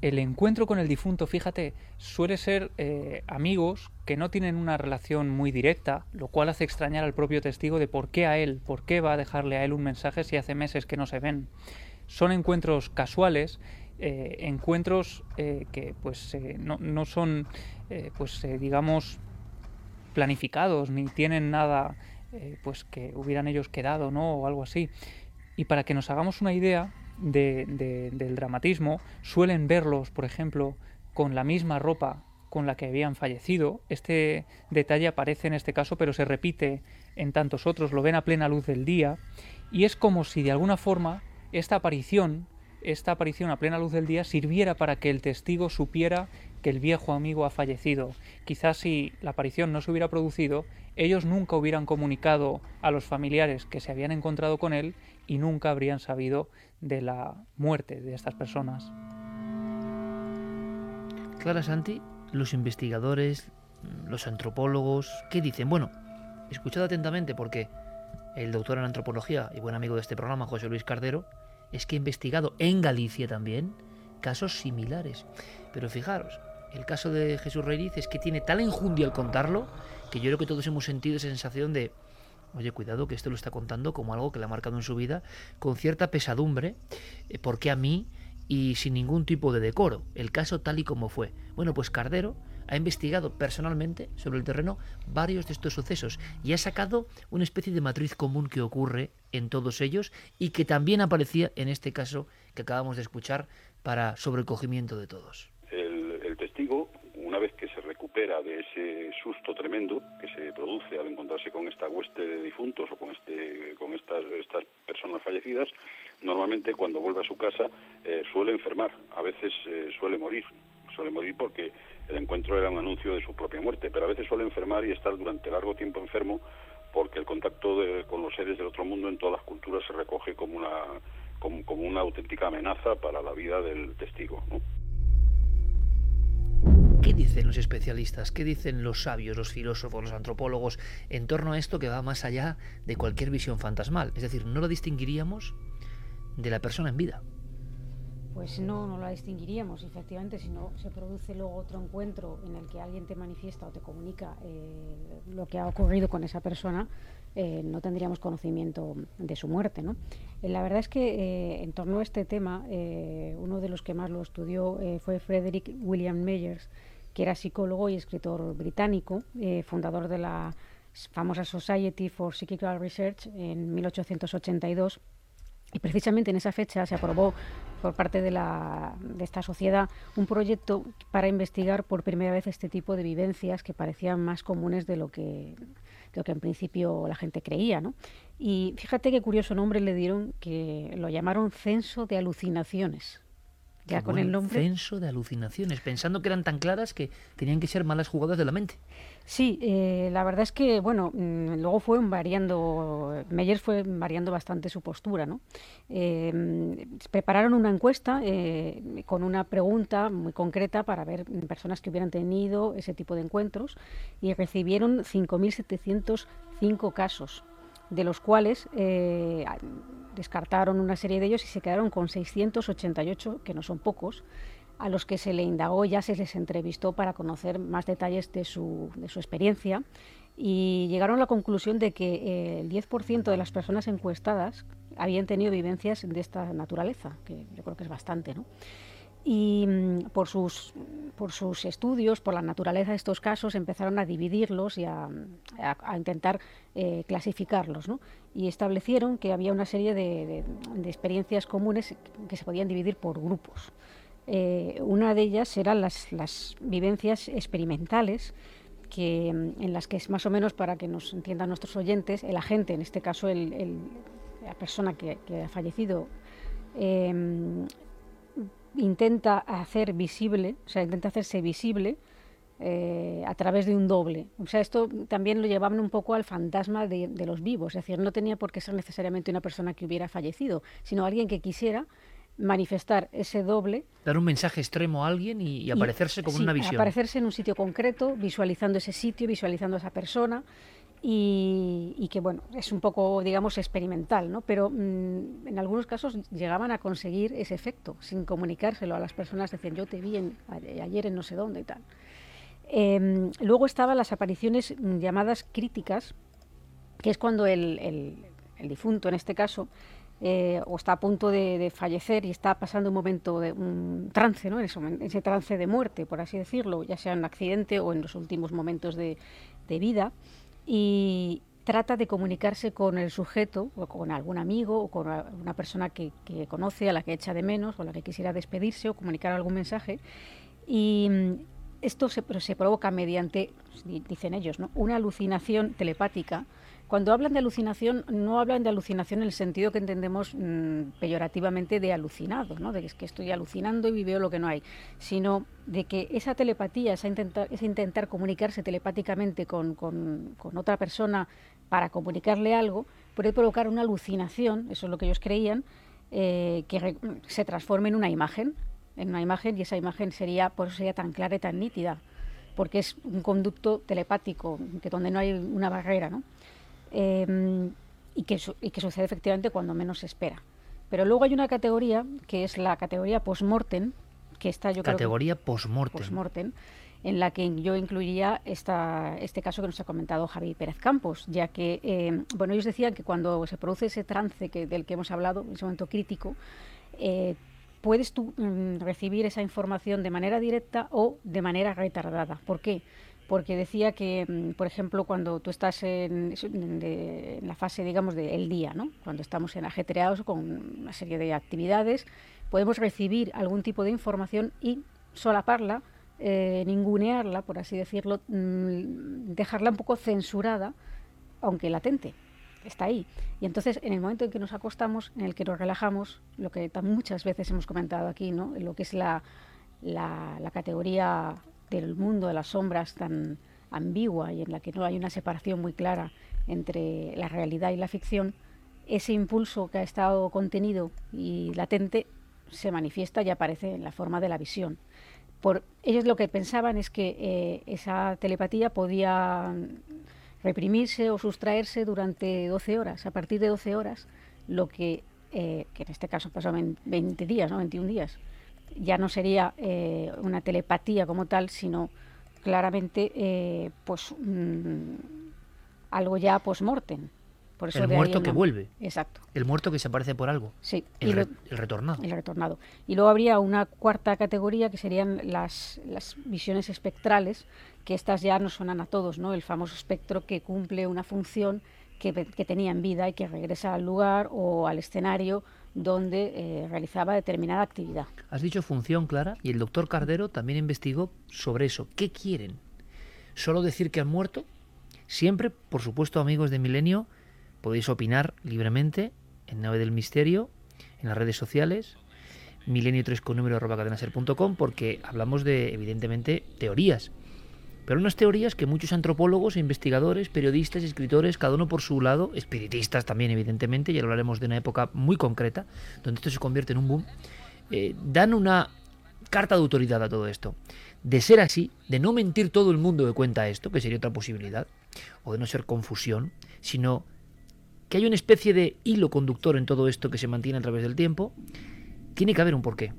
[SPEAKER 12] el encuentro con el difunto, fíjate, suele ser eh, amigos que no tienen una relación muy directa, lo cual hace extrañar al propio testigo de por qué a él, por qué va a dejarle a él un mensaje si hace meses que no se ven. Son encuentros casuales eh, encuentros eh, que pues no, no, son pues digamos planificados ni tienen nada pues que hubieran ellos quedado no o algo así. Y para que nos hagamos una idea de, del dramatismo suelen verlos por ejemplo con la misma ropa con la que habían fallecido. Este detalle aparece en este caso, pero se repite en tantos otros, lo ven a plena luz del día, y es como si de alguna forma esta aparición esta aparición a plena luz del día sirviera para que el testigo supiera que el viejo amigo ha fallecido. Quizás si la aparición no se hubiera producido, ellos nunca hubieran comunicado a los familiares que se habían encontrado con él y nunca habrían sabido de la muerte de estas personas.
[SPEAKER 1] Clara Santi, los investigadores, los antropólogos, ¿qué dicen? Bueno, escuchad atentamente porque el doctor en antropología y buen amigo de este programa, José Luis Cardero, es que he investigado en Galicia también casos similares. Pero fijaros, el caso de Jesús Reiriz es que tiene tal enjundia al contarlo que yo creo que todos hemos sentido esa sensación de, oye, cuidado que esto lo está contando como algo que le ha marcado en su vida, con cierta pesadumbre, eh, porque a mí y sin ningún tipo de decoro, el caso tal y como fue. Bueno, pues Cardero ha investigado personalmente sobre el terreno varios de estos sucesos y ha sacado una especie de matriz común que ocurre en todos ellos y que también aparecía en este caso que acabamos de escuchar para sobrecogimiento de todos.
[SPEAKER 11] El, testigo, una vez que se recupera de ese susto tremendo que se produce al encontrarse con esta hueste de difuntos o con, este, con estas, estas personas fallecidas, normalmente cuando vuelve a su casa eh, suele enfermar, a veces eh, suele morir, suele morir porque el encuentro era un anuncio de su propia muerte, pero a veces suele enfermar y estar durante largo tiempo enfermo porque el contacto con los seres del otro mundo en todas las culturas se recoge como una, como, una auténtica amenaza para la vida del testigo.
[SPEAKER 1] ¿Qué dicen los especialistas? ¿Qué dicen los sabios, los filósofos, los antropólogos en torno a esto que va más allá de cualquier visión fantasmal? Es decir, no lo distinguiríamos de la persona en vida
[SPEAKER 14] pues no, no la distinguiríamos. Efectivamente, si no se produce luego otro encuentro en el que alguien te manifiesta o te comunica eh, lo que ha ocurrido con esa persona, eh, no tendríamos conocimiento de su muerte. ¿no? Eh, la verdad es que en torno a este tema, uno de los que más lo estudió fue Frederick William Meyers, era psicólogo y escritor británico, fundador de la famosa Society for Psychical Research en 1882 y precisamente en esa fecha se aprobó por parte de, la, de esta sociedad un proyecto para investigar por primera vez este tipo de vivencias que parecían más comunes de lo que, lo que en principio la gente creía. ¿no? Y fíjate qué curioso nombre le dieron, que lo llamaron censo de alucinaciones. Ya con el nombre.
[SPEAKER 1] Censo de alucinaciones, pensando que eran tan claras que tenían que ser malas jugadas de la mente.
[SPEAKER 14] Sí, eh, la verdad es que, bueno, mm, luego fue variando, Meyer fue variando bastante su postura, ¿no? Eh, prepararon una encuesta eh, con una pregunta muy concreta para ver personas que hubieran tenido ese tipo de encuentros y recibieron 5.705 casos, de los cuales descartaron una serie de ellos y se quedaron con 688, que no son pocos, a los que se le indagó, ya se les entrevistó para conocer más detalles de su, de su experiencia y llegaron a la conclusión de que eh, el 10% de las personas encuestadas habían tenido vivencias de esta naturaleza, que yo creo que es bastante, ¿no? Y mm, por sus, por sus estudios, por la naturaleza de estos casos, empezaron a dividirlos y a, a- intentar eh, clasificarlos. ¿no? Y establecieron que había una serie de, de- experiencias comunes que se podían dividir por grupos. Eh, una de ellas eran las, las vivencias experimentales, que, mm, en las que es más o menos, para que nos entiendan nuestros oyentes, el agente, en este caso el- la persona que, ha fallecido, em, intenta hacer visible, o sea, intenta hacerse visible eh, a través de un doble. O sea, esto también lo llevaban un poco al fantasma de, de los vivos, es decir, no tenía por qué ser necesariamente una persona que hubiera fallecido, sino alguien que quisiera manifestar ese doble
[SPEAKER 1] Dar un mensaje extremo a alguien y, y aparecerse como
[SPEAKER 14] sí,
[SPEAKER 1] una visión.
[SPEAKER 14] Aparecerse en un sitio concreto, visualizando ese sitio, visualizando a esa persona y, y que, bueno, es un poco, digamos, experimental, ¿no? Pero mm, en algunos casos llegaban a conseguir ese efecto sin comunicárselo a las personas, decían, yo te vi ayer en no sé dónde y tal. Em, luego estaban las apariciones mm, llamadas críticas, que es cuando el, difunto, en este caso, eh, o está a punto de, fallecer y está pasando un momento de un trance, ¿no? Ese, ese trance de muerte, por así decirlo, ya sea en un accidente o en los últimos momentos de, de vida, y trata de comunicarse con el sujeto, o con algún amigo, o con una persona que, conoce, a la que echa de menos, o a la que quisiera despedirse o comunicar algún mensaje, y mm, esto se, se provoca mediante, di- dicen ellos, ¿no? una alucinación telepática. Cuando hablan de alucinación, no hablan de alucinación en el sentido que entendemos mm, peyorativamente de alucinado, ¿no? de que es que estoy alucinando y veo lo que no hay, sino de que esa telepatía, esa intentar, ese intentar comunicarse telepáticamente con otra persona para comunicarle algo, puede provocar una alucinación, eso es lo que ellos creían, eh, que re- se transforme en una imagen, en una imagen y esa imagen sería, por eso sería tan clara y tan nítida, porque es un conducto telepático, que donde no hay una barrera, ¿no? Eh, y, que, y que sucede efectivamente cuando menos se espera. Pero luego hay una categoría que es la categoría post-mortem, que está yo creo que-
[SPEAKER 1] Categoría post-mortem.
[SPEAKER 14] post-mortem, en la que yo incluiría esta, este caso que nos ha comentado Javi Pérez Campos, ya que, eh, bueno, ellos decían que cuando se produce ese trance que, del que hemos hablado, ese momento crítico, eh, puedes tú mm, recibir esa información de manera directa o de manera retardada. ¿Por qué? Porque decía que, mm, por ejemplo, cuando tú estás en, de- la fase, digamos, del día, ¿no? cuando estamos en ajetreados con una serie de actividades, podemos recibir algún tipo de información y solaparla, eh, ningunearla, por así decirlo, mm, dejarla un poco censurada, aunque latente está ahí. Y entonces, en el momento en que nos acostamos, en el que nos relajamos, lo que muchas veces hemos comentado aquí, ¿no? lo que es la, la categoría del mundo de las sombras tan ambigua y en la que no hay una separación muy clara entre la realidad y la ficción, ese impulso que ha estado contenido y latente se manifiesta y aparece en la forma de la visión. Por ellos lo que pensaban es que eh, esa telepatía podía reprimirse o sustraerse durante 12 horas. A partir de 12 horas, lo que, eh, que en este caso pasó en 20 días, ¿no? 21 días, ya no sería eh, una telepatía como tal, sino claramente eh, pues mm, algo ya post-mortem. Por eso
[SPEAKER 1] el
[SPEAKER 14] de
[SPEAKER 1] muerto que vuelve.
[SPEAKER 14] Exacto.
[SPEAKER 1] El muerto que se aparece por algo.
[SPEAKER 14] Sí.
[SPEAKER 1] El,
[SPEAKER 14] y
[SPEAKER 1] re-
[SPEAKER 14] lo-
[SPEAKER 1] el retornado.
[SPEAKER 14] el retornado. Y luego habría una cuarta categoría que serían las, las visiones espectrales, que estas ya nos suenan a todos, ¿no? El famoso espectro que cumple una función que, que tenía en vida y que regresa al lugar o al escenario donde eh, realizaba determinada actividad.
[SPEAKER 1] Has dicho función clara y el doctor Cardero también investigó sobre eso. ¿Qué quieren? ¿Solo decir que han muerto? Siempre, por supuesto, amigos de Milenio, podéis opinar libremente en Nave del Misterio, en las redes sociales, milenio 3 con número arroba cadenaser.com porque hablamos de, evidentemente, teorías. Pero unas teorías que muchos antropólogos, investigadores, periodistas, escritores, cada uno por su lado, espiritistas también, evidentemente, y hablaremos de una época muy concreta, donde esto se convierte en un boom, eh, dan una carta de autoridad a todo esto. De ser así, de no mentir todo el mundo que cuenta esto, que sería otra posibilidad, o de no ser confusión, sino que hay una especie de hilo conductor en todo esto que se mantiene a través del tiempo, tiene que haber un porqué.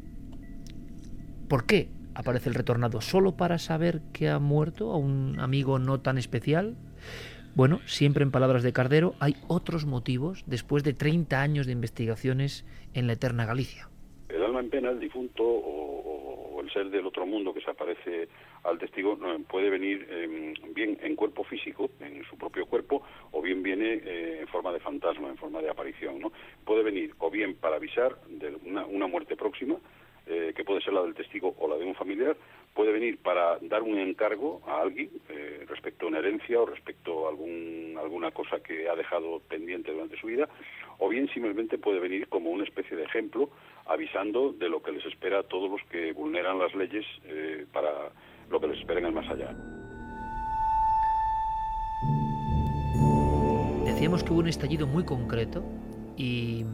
[SPEAKER 1] ¿Por qué aparece el retornado? ¿Solo para saber que ha muerto a un amigo no tan especial? Bueno, siempre en palabras de Cardero, hay otros motivos después de 30 años de investigaciones en la eterna Galicia.
[SPEAKER 11] El alma en pena, el difunto o, el ser del otro mundo que se aparece al testigo puede venir em, bien en cuerpo físico, en su propio cuerpo, o bien viene eh, en forma de fantasma, en forma de aparición. ¿no? Puede venir o bien para avisar de una, muerte próxima, eh, que puede ser la del testigo o la de un familiar, puede venir para dar un encargo a alguien eh, respecto a una herencia o respecto a algún, alguna cosa que ha dejado pendiente durante su vida, o bien simplemente puede venir como una especie de ejemplo avisando de lo que les espera a todos los que vulneran las leyes para lo que les espera en el más allá.
[SPEAKER 1] Decíamos que hubo un estallido muy concreto y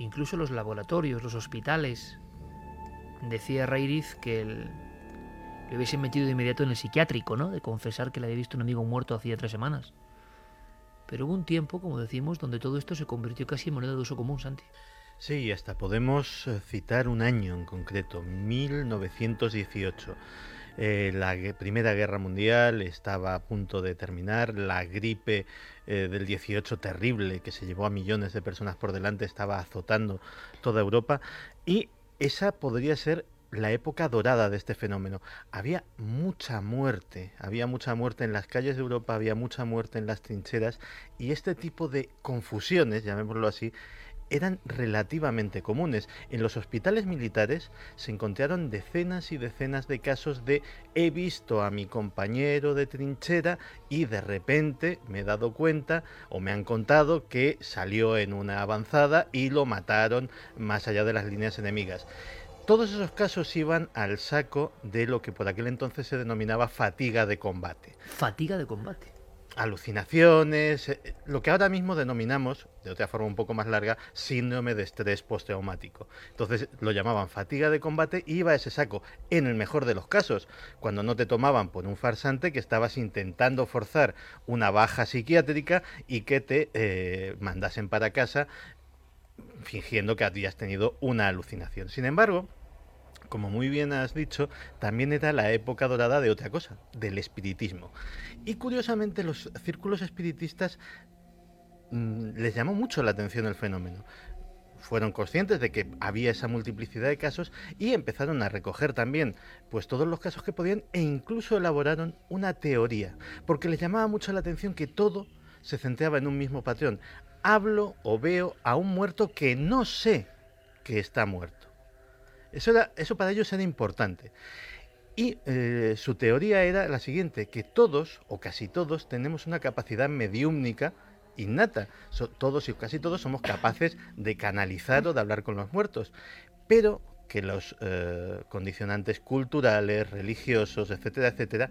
[SPEAKER 1] incluso los laboratorios, los hospitales, decía Rairiz que le hubiesen metido de inmediato en el psiquiátrico, ¿no? De confesar que le había visto un amigo muerto hacía tres semanas. Pero hubo un tiempo, como decimos, donde todo esto se convirtió casi en moneda de uso común, Santi.
[SPEAKER 15] Sí, hasta podemos citar un año en concreto, 1918. Eh, la Primera Guerra Mundial estaba a punto de terminar, la gripe eh, del 18 terrible que se llevó a millones de personas por delante estaba azotando toda Europa y esa podría ser la época dorada de este fenómeno. Había mucha muerte, había mucha muerte en las calles de Europa, había mucha muerte en las trincheras y este tipo de confusiones, llamémoslo así, eran relativamente comunes. En los hospitales militares se encontraron decenas y decenas de casos de he visto a mi compañero de trinchera y de repente me he dado cuenta o me han contado que salió en una avanzada y lo mataron más allá de las líneas enemigas. Todos esos casos iban al saco de lo que por aquel entonces se denominaba fatiga de combate.
[SPEAKER 1] Fatiga de combate
[SPEAKER 15] alucinaciones, eh, lo que ahora mismo denominamos, de otra forma un poco más larga, síndrome de estrés postraumático. Entonces lo llamaban fatiga de combate y iba a ese saco, en el mejor de los casos, cuando no te tomaban por un farsante que estabas intentando forzar una baja psiquiátrica y que te eh, mandasen para casa fingiendo que habías tenido una alucinación. Sin embargo, como muy bien has dicho, también era la época dorada de otra cosa, del espiritismo. Y curiosamente los círculos espiritistas mm, les llamó mucho la atención el fenómeno. Fueron conscientes de que había esa multiplicidad de casos y empezaron a recoger también pues todos los casos que podían e incluso elaboraron una teoría, porque les llamaba mucho la atención que todo se centraba en un mismo patrón. Hablo o veo a un muerto que no sé que está muerto. Eso, eso para ellos era importante. Y eh, su teoría era la siguiente, que todos, o casi todos, tenemos una capacidad mediúmnica innata. todos y casi todos somos capaces de canalizar o de hablar con los muertos. Pero que los eh, condicionantes culturales, religiosos, etcétera, etcétera,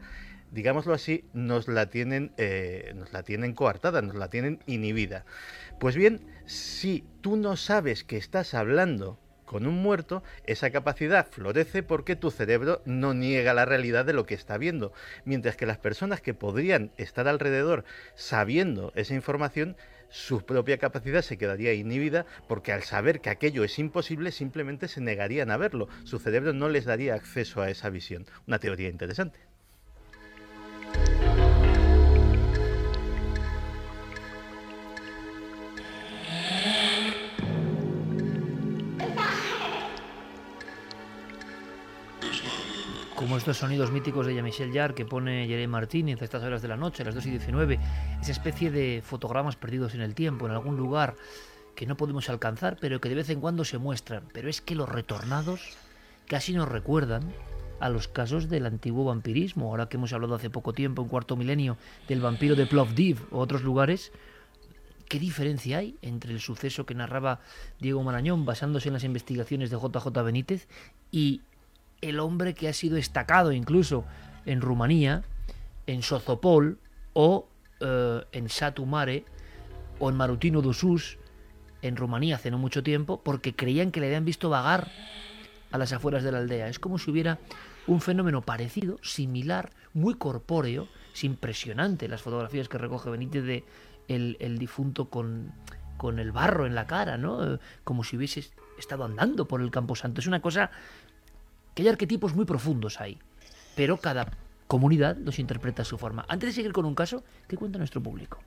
[SPEAKER 15] digámoslo así, nos la tienen, eh, nos la tienen coartada, nos la tienen inhibida. Pues bien, si tú no sabes que estás hablando con un muerto, esa capacidad florece porque tu cerebro no niega la realidad de lo que está viendo, mientras que las personas que podrían estar alrededor sabiendo esa información, su propia capacidad se quedaría inhibida porque al saber que aquello es imposible simplemente se negarían a verlo, su cerebro no les daría acceso a esa visión. Una teoría interesante.
[SPEAKER 1] Como estos sonidos míticos de Jean-Michel Jarre que pone Jeremy Martínez a estas horas de la noche, a las 2 y 19, esa especie de fotogramas perdidos en el tiempo, en algún lugar que no podemos alcanzar, pero que de vez en cuando se muestran. Pero es que los retornados casi nos recuerdan a los casos del antiguo vampirismo, ahora que hemos hablado hace poco tiempo, un cuarto milenio, del vampiro de Plovdiv o otros lugares, ¿Qué diferencia hay entre el suceso que narraba Diego Marañón basándose en las investigaciones de JJ Benítez y el hombre que ha sido estacado incluso en Rumanía, en Sozopol o eh, en Satumare o en Marutino Dusus en Rumanía hace no mucho tiempo porque creían que le habían visto vagar a las afueras de la aldea. Es como si hubiera un fenómeno parecido, similar, muy corpóreo, es impresionante las fotografías que recoge Benítez de el, difunto con, con el barro en la cara, ¿no? Eh, como si hubiese estado andando por el Camposanto. Es una cosa que hay arquetipos muy profundos ahí, pero cada comunidad los interpreta a su forma. Antes de seguir con un caso, ¿qué cuenta nuestro público?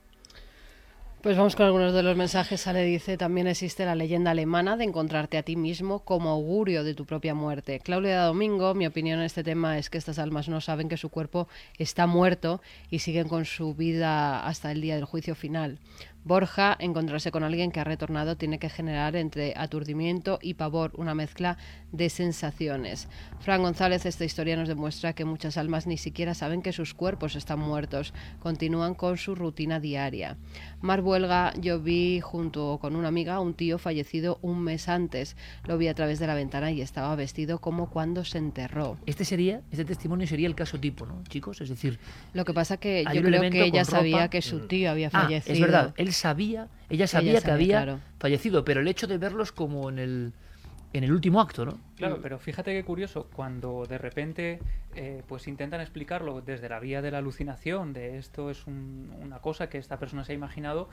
[SPEAKER 10] Pues vamos con algunos de los mensajes. Sale dice, también existe la leyenda alemana de encontrarte a ti mismo como augurio de tu propia muerte. Claudia Domingo, mi opinión en este tema es que estas almas no saben que su cuerpo está muerto y siguen con su vida hasta el día del juicio final. Borja, encontrarse con alguien que ha retornado tiene que generar entre aturdimiento y pavor una mezcla de sensaciones. Fran González, esta historia nos demuestra que muchas almas ni siquiera saben que sus cuerpos están muertos, continúan con su rutina diaria. Mar Buelga, yo vi junto con una amiga a un tío fallecido un mes antes. Lo vi a través de la ventana y estaba vestido como cuando se enterró.
[SPEAKER 1] Este sería, este testimonio sería el caso tipo, ¿no, chicos? Es decir,
[SPEAKER 10] lo que pasa que yo creo que ella sabía que su tío había fallecido.
[SPEAKER 1] Ah, es verdad, sabía, ella sabía que había fallecido, pero el hecho de verlos como en el en el último acto, ¿no?
[SPEAKER 12] Claro, pero fíjate qué curioso, cuando de repente eh, pues intentan explicarlo desde la vía de la alucinación, de esto es una cosa que esta persona se ha imaginado,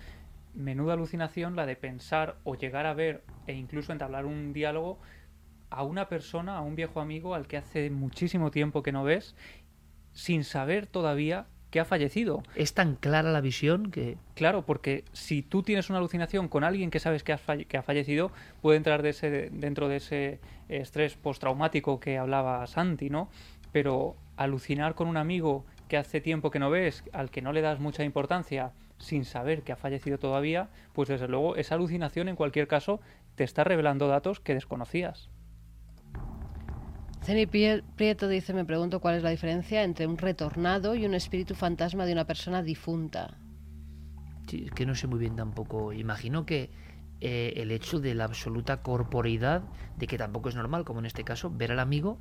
[SPEAKER 12] menuda alucinación la de pensar o llegar a ver e incluso entablar un diálogo a una persona, a un viejo amigo al que hace muchísimo tiempo que no ves, sin saber todavía que ha fallecido.
[SPEAKER 1] Es tan clara la visión que...
[SPEAKER 12] Claro, porque si tú tienes una alucinación con alguien que sabes que, que ha fallecido, puede entrar de ese, dentro de ese estrés postraumático que hablaba Santi, ¿no? Pero alucinar con un amigo que hace tiempo que no ves, al que no le das mucha importancia, sin saber que ha fallecido todavía, pues desde luego esa alucinación en cualquier caso te está revelando datos que desconocías.
[SPEAKER 10] Ceni Prieto dice, me pregunto cuál es la diferencia entre un retornado y un espíritu fantasma de una persona difunta.
[SPEAKER 1] Sí, es que no sé muy bien tampoco. Imagino que eh, el hecho de la absoluta corporeidad, de que tampoco es normal, como en este caso, ver al amigo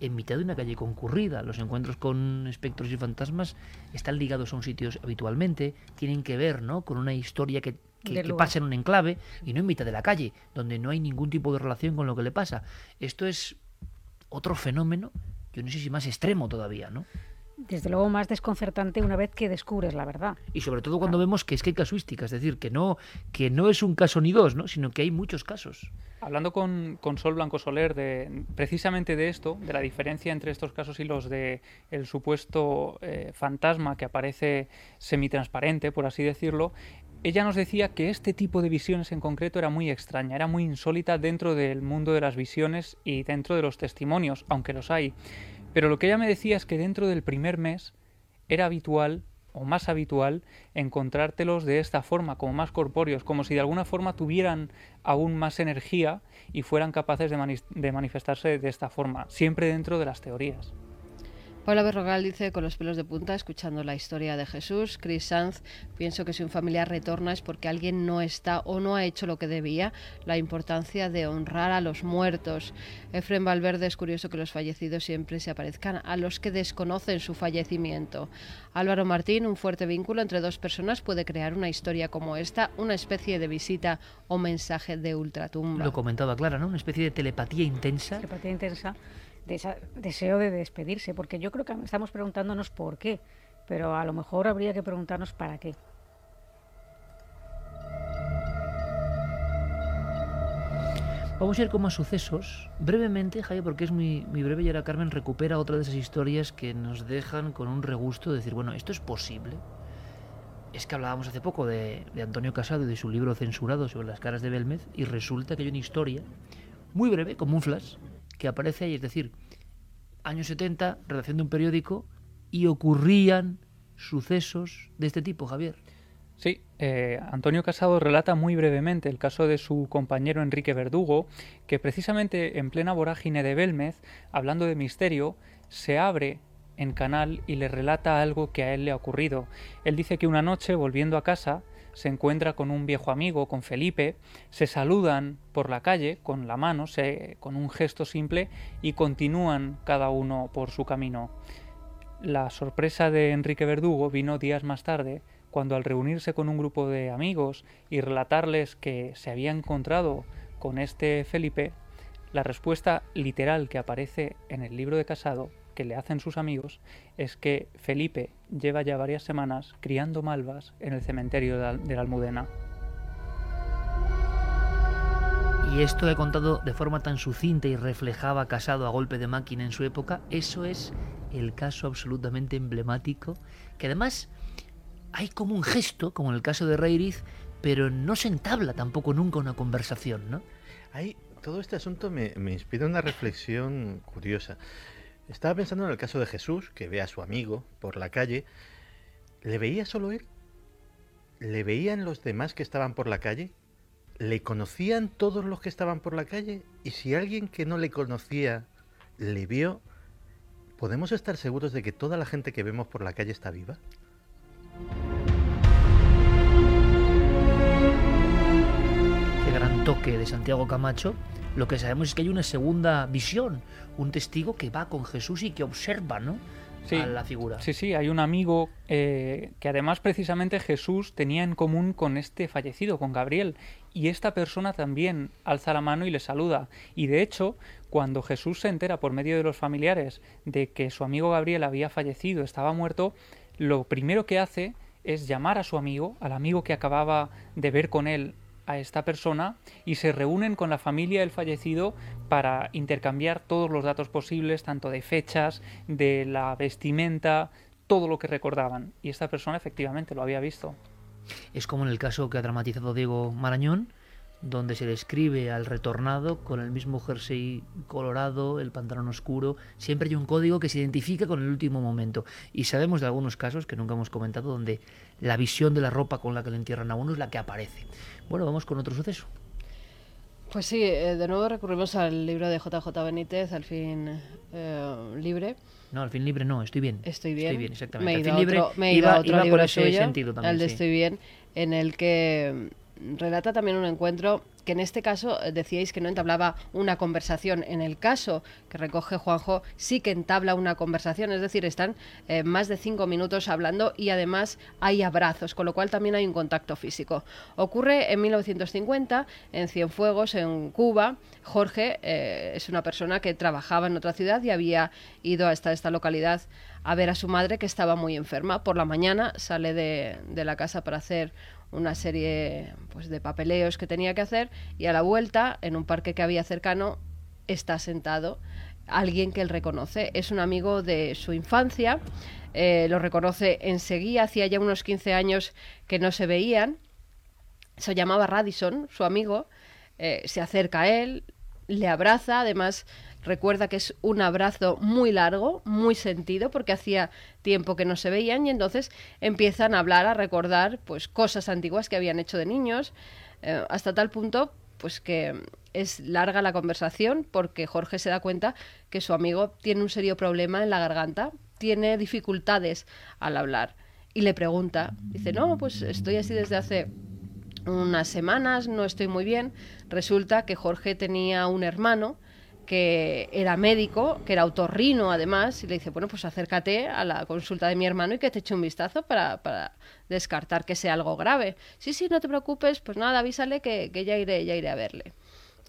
[SPEAKER 1] en mitad de una calle concurrida. Los encuentros con espectros y fantasmas están ligados a un sitio habitualmente, tienen que ver ¿no? con una historia que, que, que, pasa en un enclave y no en mitad de la calle, donde no hay ningún tipo de relación con lo que le pasa. Esto es otro fenómeno, yo no sé si más extremo todavía, ¿no?
[SPEAKER 14] Desde luego más desconcertante una vez que descubres la verdad.
[SPEAKER 1] Y sobre todo cuando vemos que es que hay casuística, es decir, que no, que no es un caso ni dos, ¿no? sino que hay muchos casos.
[SPEAKER 12] Hablando con, Sol Blanco Soler de precisamente de esto, de la diferencia entre estos casos y los de el supuesto eh, fantasma que aparece semitransparente, por así decirlo, ella nos decía que este tipo de visiones en concreto era muy extraña, era muy insólita dentro del mundo de las visiones y dentro de los testimonios, aunque los hay. Pero lo que ella me decía es que dentro del primer mes era habitual o más habitual encontrártelos de esta forma, como más corpóreos, como si de alguna forma tuvieran aún más energía y fueran capaces de, de manifestarse de esta forma, siempre dentro de las teorías.
[SPEAKER 10] Paula Berrogal dice con los pelos de punta, escuchando la historia de Jesús. Chris Sanz, pienso que si un familiar retorna es porque alguien no está o no ha hecho lo que debía. La importancia de honrar a los muertos. Efren Valverde es curioso que los fallecidos siempre se aparezcan a los que desconocen su fallecimiento. Álvaro Martín, un fuerte vínculo entre dos personas puede crear una historia como esta, una especie de visita o mensaje de ultratumba.
[SPEAKER 1] Lo comentaba Clara, ¿no? Una especie de telepatía intensa.
[SPEAKER 14] Telepatía intensa de ese deseo de despedirse, porque yo creo que estamos preguntándonos por qué, pero a lo mejor habría que preguntarnos para qué.
[SPEAKER 1] Vamos a ir con más sucesos. Brevemente, Javier, porque es muy, muy breve y ahora Carmen recupera otra de esas historias que nos dejan con un regusto de decir, bueno, ¿esto es posible? Es que hablábamos hace poco de, de Antonio Casado y de su libro censurado sobre las caras de Belmez y resulta que hay una historia muy breve, como un flash, aparece ahí, es decir, años 70, redacción de un periódico, y ocurrían sucesos de este tipo, Javier.
[SPEAKER 12] Sí, eh, Antonio Casado relata muy brevemente el caso de su compañero Enrique Verdugo, que precisamente en plena vorágine de Belmez, hablando de misterio, se abre en canal y le relata algo que a él le ha ocurrido. Él dice que una noche, volviendo a casa, se encuentra con un viejo amigo, con Felipe, se saludan por la calle con la mano, se, con un gesto simple y continúan cada uno por su camino. La sorpresa de Enrique Verdugo vino días más tarde, cuando al reunirse con un grupo de amigos y relatarles que se había encontrado con este Felipe, la respuesta literal que aparece en el libro de Casado que le hacen sus amigos es que Felipe lleva ya varias semanas criando malvas en el cementerio de la Almudena.
[SPEAKER 1] Y esto he contado de forma tan sucinta y reflejaba Casado a golpe de máquina en su época, eso es el caso absolutamente emblemático, que además hay como un gesto, como en el caso de Reiriz, pero no se entabla tampoco nunca una conversación, ¿no?
[SPEAKER 15] Hay, todo este asunto me, me inspira una reflexión curiosa. Estaba pensando en el caso de Jesús, que ve a su amigo por la calle. ¿Le veía solo él? ¿Le veían los demás que estaban por la calle? ¿Le conocían todos los que estaban por la calle? Y si alguien que no le conocía le vio, ¿podemos estar seguros de que toda la gente que vemos por la calle está viva?
[SPEAKER 1] Qué gran toque de Santiago Camacho lo que sabemos es que hay una segunda visión, un testigo que va con Jesús y que observa, ¿no? a la figura.
[SPEAKER 12] Sí, sí, hay un amigo eh, que además precisamente Jesús tenía en común con este fallecido, con Gabriel, y esta persona también alza la mano y le saluda. Y de hecho, cuando Jesús se entera por medio de los familiares de que su amigo Gabriel había fallecido, estaba muerto, lo primero que hace es llamar a su amigo, al amigo que acababa de ver con él a esta persona y se reúnen con la familia del fallecido para intercambiar todos los datos posibles, tanto de fechas, de la vestimenta, todo lo que recordaban. Y esta persona efectivamente lo había visto.
[SPEAKER 1] Es como en el caso que ha dramatizado Diego Marañón, donde se describe al retornado con el mismo jersey colorado, el pantalón oscuro. Siempre hay un código que se identifica con el último momento. Y sabemos de algunos casos que nunca hemos comentado donde la visión de la ropa con la que le entierran a uno es la que aparece. Bueno, vamos con otro suceso.
[SPEAKER 10] Pues sí, eh, de nuevo recurrimos al libro de JJ Benítez, Al fin eh, libre.
[SPEAKER 1] No, al fin libre no, estoy bien.
[SPEAKER 10] Estoy bien.
[SPEAKER 1] Estoy bien, exactamente.
[SPEAKER 10] Me he ido, a otro, me
[SPEAKER 1] iba,
[SPEAKER 10] otro libro suyo,
[SPEAKER 1] sentido también.
[SPEAKER 10] al de
[SPEAKER 1] sí.
[SPEAKER 10] Estoy bien, en el que relata también un encuentro que en este caso eh, decíais que no entablaba una conversación. En el caso que recoge Juanjo, sí que entabla una conversación, es decir, están eh, más de cinco minutos hablando y además hay abrazos, con lo cual también hay un contacto físico. Ocurre en 1950 en Cienfuegos, en Cuba. Jorge eh, es una persona que trabajaba en otra ciudad y había ido hasta esta localidad a ver a su madre que estaba muy enferma. Por la mañana sale de, de la casa para hacer una serie pues, de papeleos que tenía que hacer y a la vuelta, en un parque que había cercano, está sentado alguien que él reconoce. Es un amigo de su infancia, eh, lo reconoce enseguida, hacía ya unos 15 años que no se veían. Se llamaba Radisson, su amigo, eh, se acerca a él, le abraza, además recuerda que es un abrazo muy largo, muy sentido, porque hacía tiempo que no se veían y entonces empiezan a hablar, a recordar pues cosas antiguas que habían hecho de niños, eh, hasta tal punto pues que es larga la conversación porque Jorge se da cuenta que su amigo tiene un serio problema en la garganta, tiene dificultades al hablar y le pregunta, dice, no, pues estoy así desde hace unas semanas, no estoy muy bien. Resulta que Jorge tenía un hermano que era médico, que era otorrino además, y le dice, bueno, pues acércate a la consulta de mi hermano y que te eche un vistazo para, descartar que sea algo grave. Sí, sí, no te preocupes, pues nada, avísale que, que ya iré, ya iré a verle.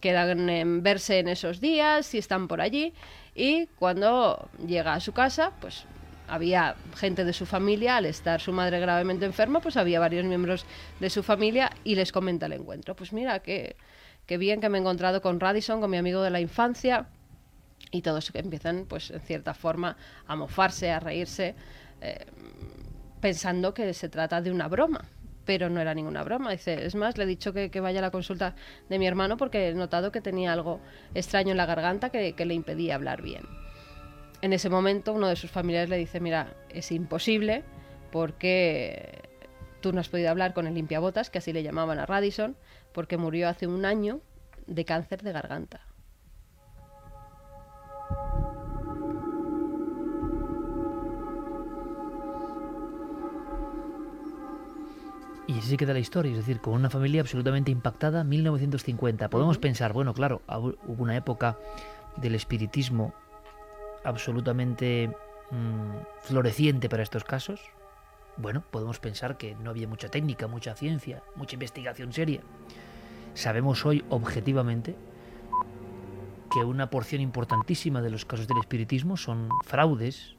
[SPEAKER 10] Quedan en verse en esos días, si están por allí, y cuando llega a su casa, pues había gente de su familia, al estar su madre gravemente enferma, pues había varios miembros de su familia y les comenta el encuentro. Pues mira, que, que bien que me he encontrado con Radisson, con mi amigo de la infancia, y todos empiezan, pues en cierta forma, a mofarse, a reírse, eh, pensando que se trata de una broma. Pero no era ninguna broma. Dice, es más, le he dicho que, que vaya a la consulta de mi hermano porque he notado que tenía algo extraño en la garganta que, que le impedía hablar bien. En ese momento uno de sus familiares le dice, mira, es imposible porque tú no has podido hablar con el limpiabotas, que así le llamaban a Radisson, porque murió hace un año de cáncer de garganta.
[SPEAKER 1] Y así se queda la historia, es decir, con una familia absolutamente impactada, 1950. Podemos pensar, bueno, claro, hubo una época del espiritismo absolutamente mm, floreciente para estos casos. Bueno, podemos pensar que no había mucha técnica, mucha ciencia, mucha investigación seria. Sabemos hoy objetivamente que una porción importantísima de los casos del espiritismo son fraudes,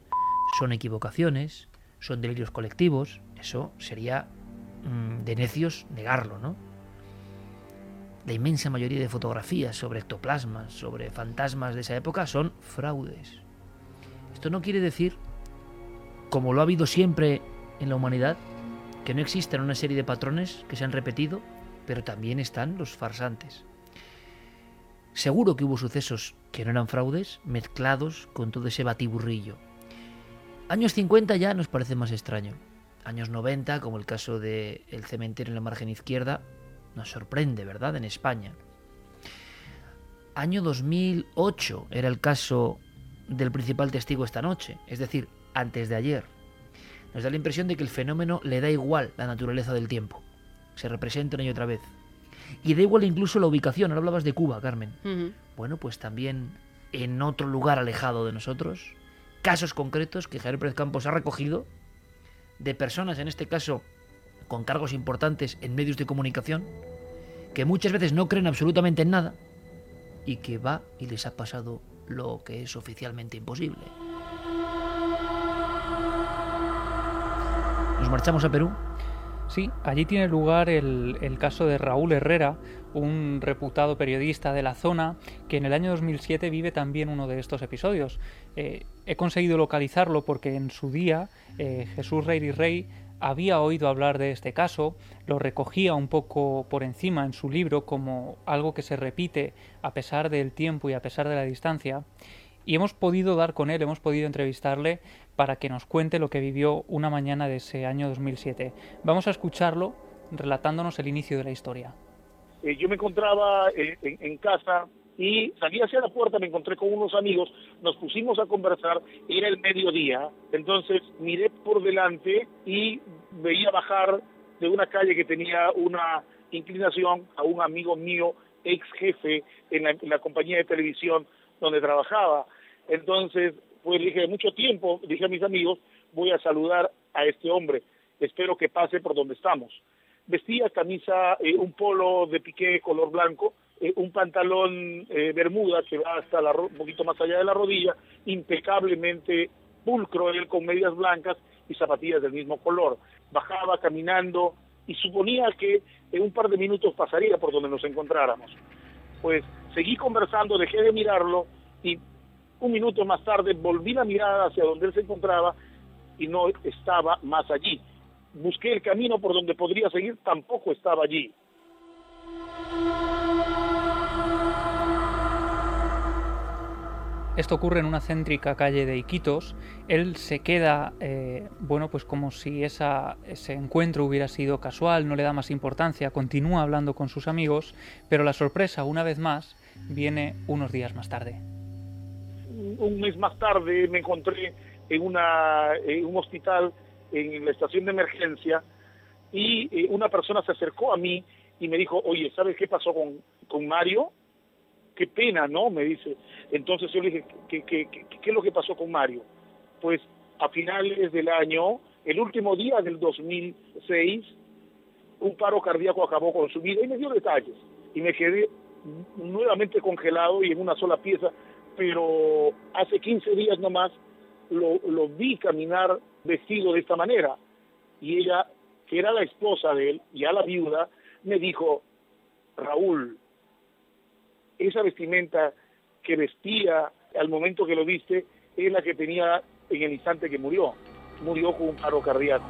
[SPEAKER 1] son equivocaciones, son delirios colectivos. Eso sería mm, de necios negarlo, ¿no? La inmensa mayoría de fotografías sobre ectoplasmas, sobre fantasmas de esa época son fraudes. Esto no quiere decir, como lo ha habido siempre en la humanidad, que no existan una serie de patrones que se han repetido, pero también están los farsantes. Seguro que hubo sucesos que no eran fraudes, mezclados con todo ese batiburrillo. Años 50 ya nos parece más extraño. Años 90, como el caso del cementerio en la margen izquierda, nos sorprende, ¿verdad? En España. Año 2008 era el caso del principal testigo esta noche, es decir, antes de ayer. Nos da la impresión de que el fenómeno le da igual la naturaleza del tiempo. Se representa una y otra vez. Y da igual incluso la ubicación. Ahora hablabas de Cuba, Carmen. Bueno, pues también en otro lugar alejado de nosotros, casos concretos que Javier Pérez Campos ha recogido de personas, en este caso, con cargos importantes en medios de comunicación, que muchas veces no creen absolutamente en nada y que va y les ha pasado lo que es oficialmente imposible. Nos marchamos a Perú.
[SPEAKER 12] Sí, allí tiene lugar el, caso de Raúl Herrera, un reputado periodista de la zona, que en el año 2007 vive también uno de estos episodios. Eh, he conseguido localizarlo porque en su día eh, Jesús Rey y Rey había oído hablar de este caso, lo recogía un poco por encima en su libro como algo que se repite a pesar del tiempo y a pesar de la distancia, y hemos podido dar con él, hemos podido entrevistarle para que nos cuente lo que vivió una mañana de ese año 2007. Vamos a escucharlo relatándonos el inicio de la historia.
[SPEAKER 16] Eh, yo me encontraba eh, en, casa y salí hacia la puerta, me encontré con unos amigos, nos pusimos a conversar, era el mediodía, entonces miré por delante y veía bajar de una calle que tenía una inclinación a un amigo mío, ex jefe en la, en la compañía de televisión donde trabajaba. Entonces pues dije, mucho tiempo, dije a mis amigos, voy a saludar a este hombre, espero que pase por donde estamos. Vestía camisa, eh, un polo de piqué color blanco, eh, un pantalón eh, bermuda que va hasta la, un poquito más allá de la rodilla, impecablemente pulcro, él con medias blancas y zapatillas del mismo color. Bajaba caminando y suponía que en un par de minutos pasaría por donde nos encontráramos. Pues seguí conversando, dejé de mirarlo y un minuto más tarde volví la mirada hacia donde él se encontraba y no estaba más allí. Busqué el camino por donde podría seguir, tampoco estaba allí.
[SPEAKER 12] Esto ocurre en una céntrica calle de Iquitos. Él se queda, eh, bueno, pues como si ese encuentro hubiera sido casual, no le da más importancia, continúa hablando con sus amigos, pero la sorpresa, una vez más, viene unos días más tarde
[SPEAKER 16] un mes más tarde me encontré en, una, en un hospital en la estación de emergencia y eh, una persona se acercó a mí y me dijo, oye, ¿sabes qué pasó con, con Mario? Qué pena, ¿no? Me dice. Entonces yo le dije, ¿qué, qué, qué, qué es lo que pasó con Mario? Pues a finales del año, el último día del 2006, un paro cardíaco acabó con su vida y me dio detalles. Y me quedé nuevamente congelado y en una sola pieza pero hace 15 días nomás lo, lo vi caminar vestido de esta manera. Y ella, que era la esposa de él, ya la viuda, me dijo, Raúl, esa vestimenta que vestía al momento que lo viste es la que tenía en el instante que murió. Murió con un paro cardíaco.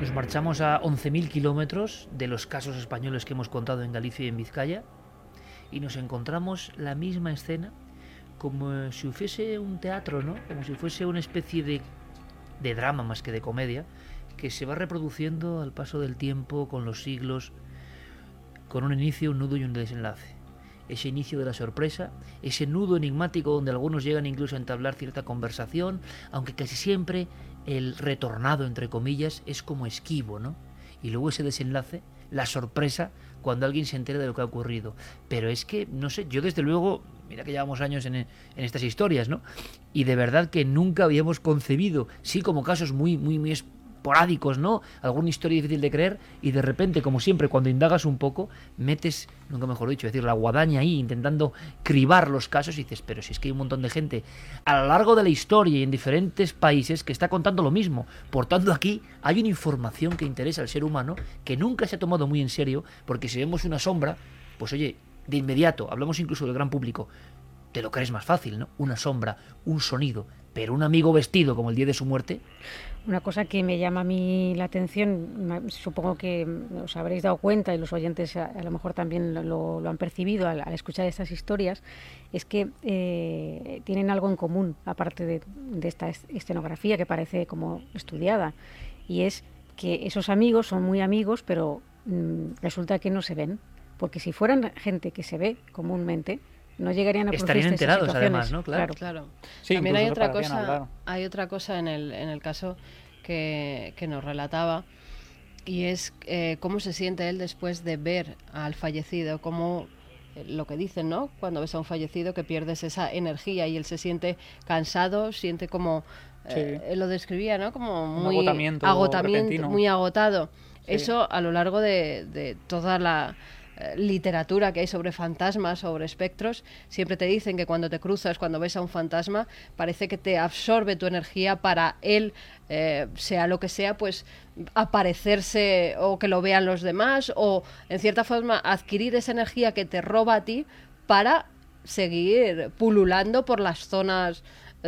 [SPEAKER 1] Nos marchamos a 11.000 kilómetros de los casos españoles que hemos contado en Galicia y en Vizcaya y nos encontramos la misma escena como si fuese un teatro, ¿no? Como si fuese una especie de, de drama más que de comedia que se va reproduciendo al paso del tiempo, con los siglos, con un inicio, un nudo y un desenlace. Ese inicio de la sorpresa, ese nudo enigmático donde algunos llegan incluso a entablar cierta conversación, aunque casi siempre el retornado, entre comillas, es como esquivo, ¿no? Y luego ese desenlace, la sorpresa cuando alguien se entera de lo que ha ocurrido. Pero es que, no sé, yo desde luego, mira que llevamos años en, en estas historias, ¿no? Y de verdad que nunca habíamos concebido, sí como casos muy, muy, muy esporádicos, ¿no? Alguna historia difícil de creer y de repente, como siempre, cuando indagas un poco, metes, nunca mejor dicho, es decir, la guadaña ahí intentando cribar los casos y dices, pero si es que hay un montón de gente a lo largo de la historia y en diferentes países que está contando lo mismo. Por tanto, aquí hay una información que interesa al ser humano que nunca se ha tomado muy en serio, porque si vemos una sombra, pues oye, de inmediato, hablamos incluso del gran público, te lo crees más fácil, ¿no? Una sombra, un sonido, pero un amigo vestido como el día de su muerte.
[SPEAKER 14] Una cosa que me llama a mí la atención, supongo que os habréis dado cuenta y los oyentes a, lo mejor también lo, han percibido al, al, escuchar estas historias, es que eh, tienen algo en común, aparte de, de esta escenografía que parece como estudiada, y es que esos amigos son muy amigos, pero mmm, resulta que no se ven, porque si fueran gente que se ve comúnmente, no llegarían a
[SPEAKER 1] estarían enterados además no
[SPEAKER 10] claro claro, Sí, también hay otra cosa hablar. hay otra cosa en el, en el caso que, que nos relataba y es eh, cómo se siente él después de ver al fallecido cómo eh, lo que dicen, ¿no? Cuando ves a un fallecido que pierdes esa energía y él se siente cansado, siente como sí. eh, él lo describía, ¿no? Como muy
[SPEAKER 12] un agotamiento,
[SPEAKER 10] agotamiento muy agotado. Sí. Eso a lo largo de, de toda la literatura que hay sobre fantasmas, sobre espectros, siempre te dicen que cuando te cruzas, cuando ves a un fantasma, parece que te absorbe tu energía para él, eh, sea lo que sea, pues aparecerse o que lo vean los demás o en cierta forma adquirir esa energía que te roba a ti para seguir pululando por las zonas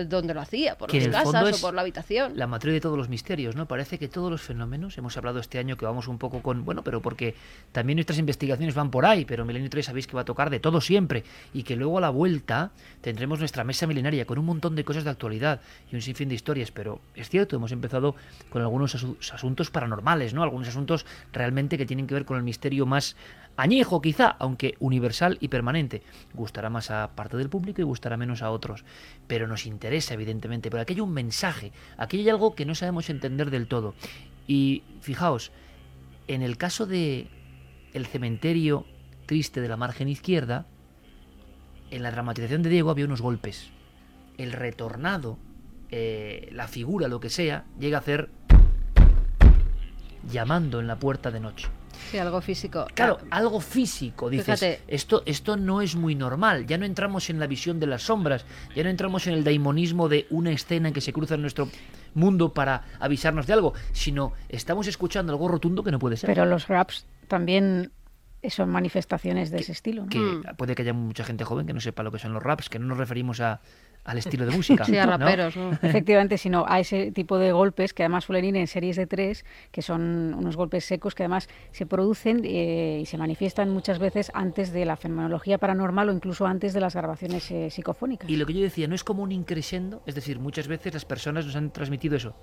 [SPEAKER 10] donde lo hacía, por
[SPEAKER 1] que
[SPEAKER 10] las casas o por la habitación.
[SPEAKER 1] La matriz de todos los misterios, ¿no? Parece que todos los fenómenos, hemos hablado este año que vamos un poco con, bueno, pero porque también nuestras investigaciones van por ahí, pero Milenio 3 sabéis que va a tocar de todo siempre y que luego a la vuelta tendremos nuestra mesa milenaria con un montón de cosas de actualidad y un sinfín de historias, pero es cierto, hemos empezado con algunos asu asuntos paranormales, ¿no? Algunos asuntos realmente que tienen que ver con el misterio más añejo quizá, aunque universal y permanente. Gustará más a parte del público y gustará menos a otros, pero nos interesa evidentemente, pero aquí hay un mensaje, aquí hay algo que no sabemos entender del todo. Y fijaos, en el caso de el cementerio triste de la margen izquierda, en la dramatización de Diego había unos golpes. El retornado, eh, la figura, lo que sea, llega a hacer llamando en la puerta de noche.
[SPEAKER 10] Sí, algo físico.
[SPEAKER 1] Claro, algo físico. Dices, Fíjate. Esto, esto no es muy normal. Ya no entramos en la visión de las sombras, ya no entramos en el daimonismo de una escena que se cruza en nuestro mundo para avisarnos de algo, sino estamos escuchando algo rotundo que no puede ser.
[SPEAKER 14] Pero los raps también son manifestaciones de
[SPEAKER 1] que,
[SPEAKER 14] ese estilo. ¿no?
[SPEAKER 1] Que mm. puede que haya mucha gente joven que no sepa lo que son los raps, que no nos referimos a, al estilo de música.
[SPEAKER 10] Sí, a raperos. ¿no?
[SPEAKER 14] ¿no? Efectivamente, sino a ese tipo de golpes que además suelen ir en series de tres, que son unos golpes secos que además se producen eh, y se manifiestan muchas veces antes de la fenomenología paranormal o incluso antes de las grabaciones eh, psicofónicas.
[SPEAKER 1] Y lo que yo decía, no es como un increscendo, es decir, muchas veces las personas nos han transmitido eso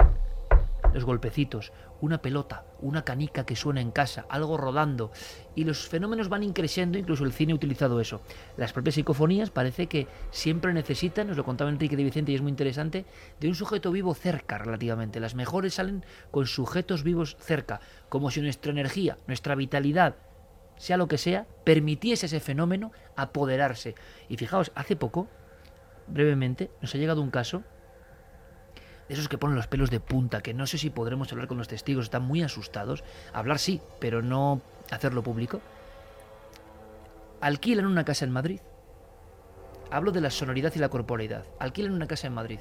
[SPEAKER 1] los golpecitos, una pelota, una canica que suena en casa, algo rodando, y los fenómenos van increciendo, incluso el cine ha utilizado eso. Las propias psicofonías parece que siempre necesitan, nos lo contaba Enrique de Vicente y es muy interesante, de un sujeto vivo cerca relativamente. Las mejores salen con sujetos vivos cerca, como si nuestra energía, nuestra vitalidad, sea lo que sea, permitiese ese fenómeno apoderarse. Y fijaos, hace poco, brevemente, nos ha llegado un caso esos que ponen los pelos de punta, que no sé si podremos hablar con los testigos, están muy asustados. Hablar sí, pero no hacerlo público. Alquilan una casa en Madrid. Hablo de la sonoridad y la corporeidad. Alquilan una casa en Madrid.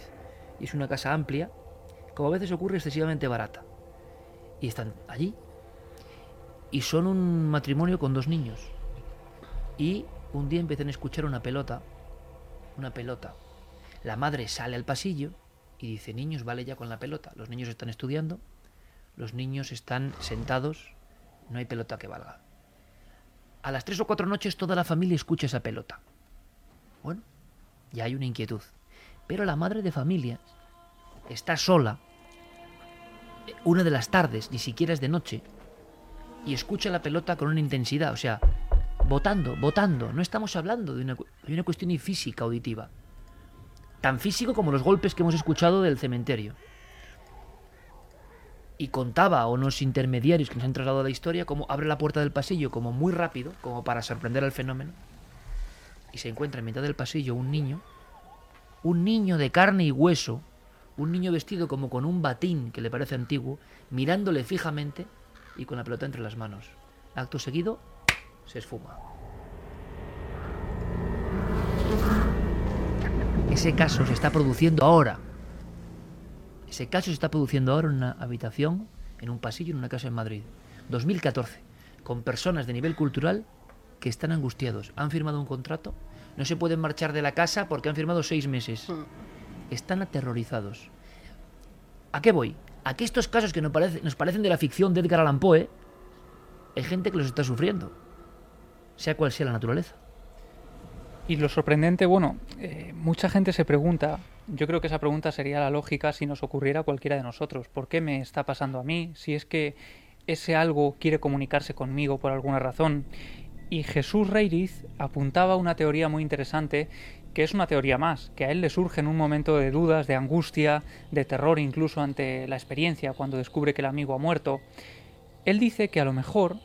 [SPEAKER 1] Y es una casa amplia, como a veces ocurre excesivamente barata. Y están allí. Y son un matrimonio con dos niños. Y un día empiezan a escuchar una pelota. Una pelota. La madre sale al pasillo y dice, niños, vale ya con la pelota. Los niños están estudiando, los niños están sentados, no hay pelota que valga. A las tres o cuatro noches toda la familia escucha esa pelota. Bueno, ya hay una inquietud. Pero la madre de familia está sola, una de las tardes, ni siquiera es de noche, y escucha la pelota con una intensidad, o sea, votando, votando. No estamos hablando de una, de una cuestión física, auditiva tan físico como los golpes que hemos escuchado del cementerio. y contaba a unos intermediarios que nos han trasladado la historia cómo abre la puerta del pasillo como muy rápido, como para sorprender al fenómeno, y se encuentra en mitad del pasillo un niño, un niño de carne y hueso, un niño vestido como con un batín que le parece antiguo, mirándole fijamente y con la pelota entre las manos. Acto seguido, se esfuma. Ese caso se está produciendo ahora. Ese caso se está produciendo ahora en una habitación, en un pasillo, en una casa en Madrid. 2014. Con personas de nivel cultural que están angustiados. Han firmado un contrato, no se pueden marchar de la casa porque han firmado seis meses. Están aterrorizados. ¿A qué voy? A que estos casos que nos, nos parecen de la ficción de Edgar Allan Poe, hay gente que los está sufriendo, sea cual sea la naturaleza.
[SPEAKER 12] Y lo sorprendente, bueno, eh, mucha gente se pregunta, yo creo que esa pregunta sería la lógica si nos ocurriera a cualquiera de nosotros. ¿Por qué me está pasando a mí? Si es que ese algo quiere comunicarse conmigo por alguna razón. Y Jesús Reiriz apuntaba una teoría muy interesante, que es una teoría más, que a él le surge en un momento de dudas, de angustia, de terror incluso ante la experiencia, cuando descubre que el amigo ha muerto. Él dice que a lo mejor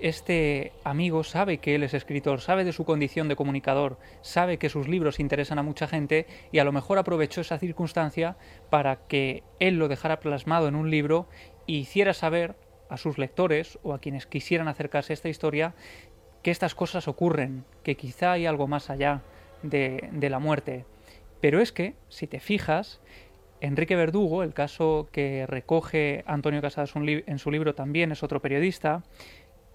[SPEAKER 12] este amigo sabe que él es escritor, sabe de su condición de comunicador, sabe que sus libros interesan a mucha gente y a lo mejor aprovechó esa circunstancia para que él lo dejara plasmado en un libro y hiciera saber a sus lectores o a quienes quisieran acercarse a esta historia que estas cosas ocurren, que quizá hay algo más allá de, de la muerte. Pero es que, si te fijas, Enrique Verdugo, el caso que recoge Antonio Casadas en su libro también es otro periodista,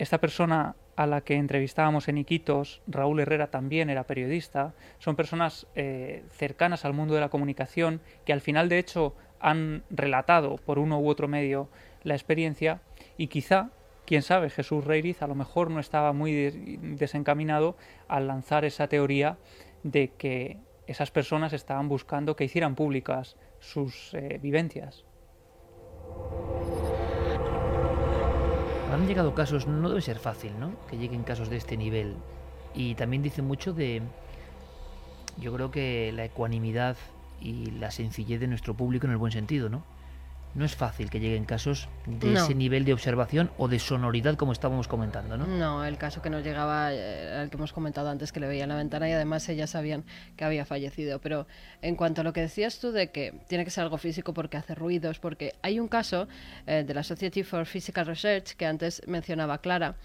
[SPEAKER 12] esta persona a la que entrevistábamos en Iquitos, Raúl Herrera también era periodista, son personas eh, cercanas al mundo de la comunicación que al final de hecho han relatado por uno u otro medio la experiencia y quizá, quién sabe, Jesús Reiriz a lo mejor no estaba muy desencaminado al lanzar esa teoría de que esas personas estaban buscando que hicieran públicas sus eh, vivencias
[SPEAKER 1] han llegado casos, no debe ser fácil, ¿no? Que lleguen casos de este nivel. Y también dice mucho de, yo creo que la ecuanimidad y la sencillez de nuestro público en el buen sentido, ¿no? No es fácil que lleguen casos de ese nivel de observación o de sonoridad como estábamos comentando, ¿no?
[SPEAKER 10] No, el caso que nos llegaba, eh, el que hemos comentado antes, que le veía en la ventana y además ellas sabían que había fallecido. Pero en cuanto a lo que decías tú de que tiene que ser algo físico porque hace ruidos, porque hay un caso eh, de la Society for Physical Research que antes mencionaba Clara,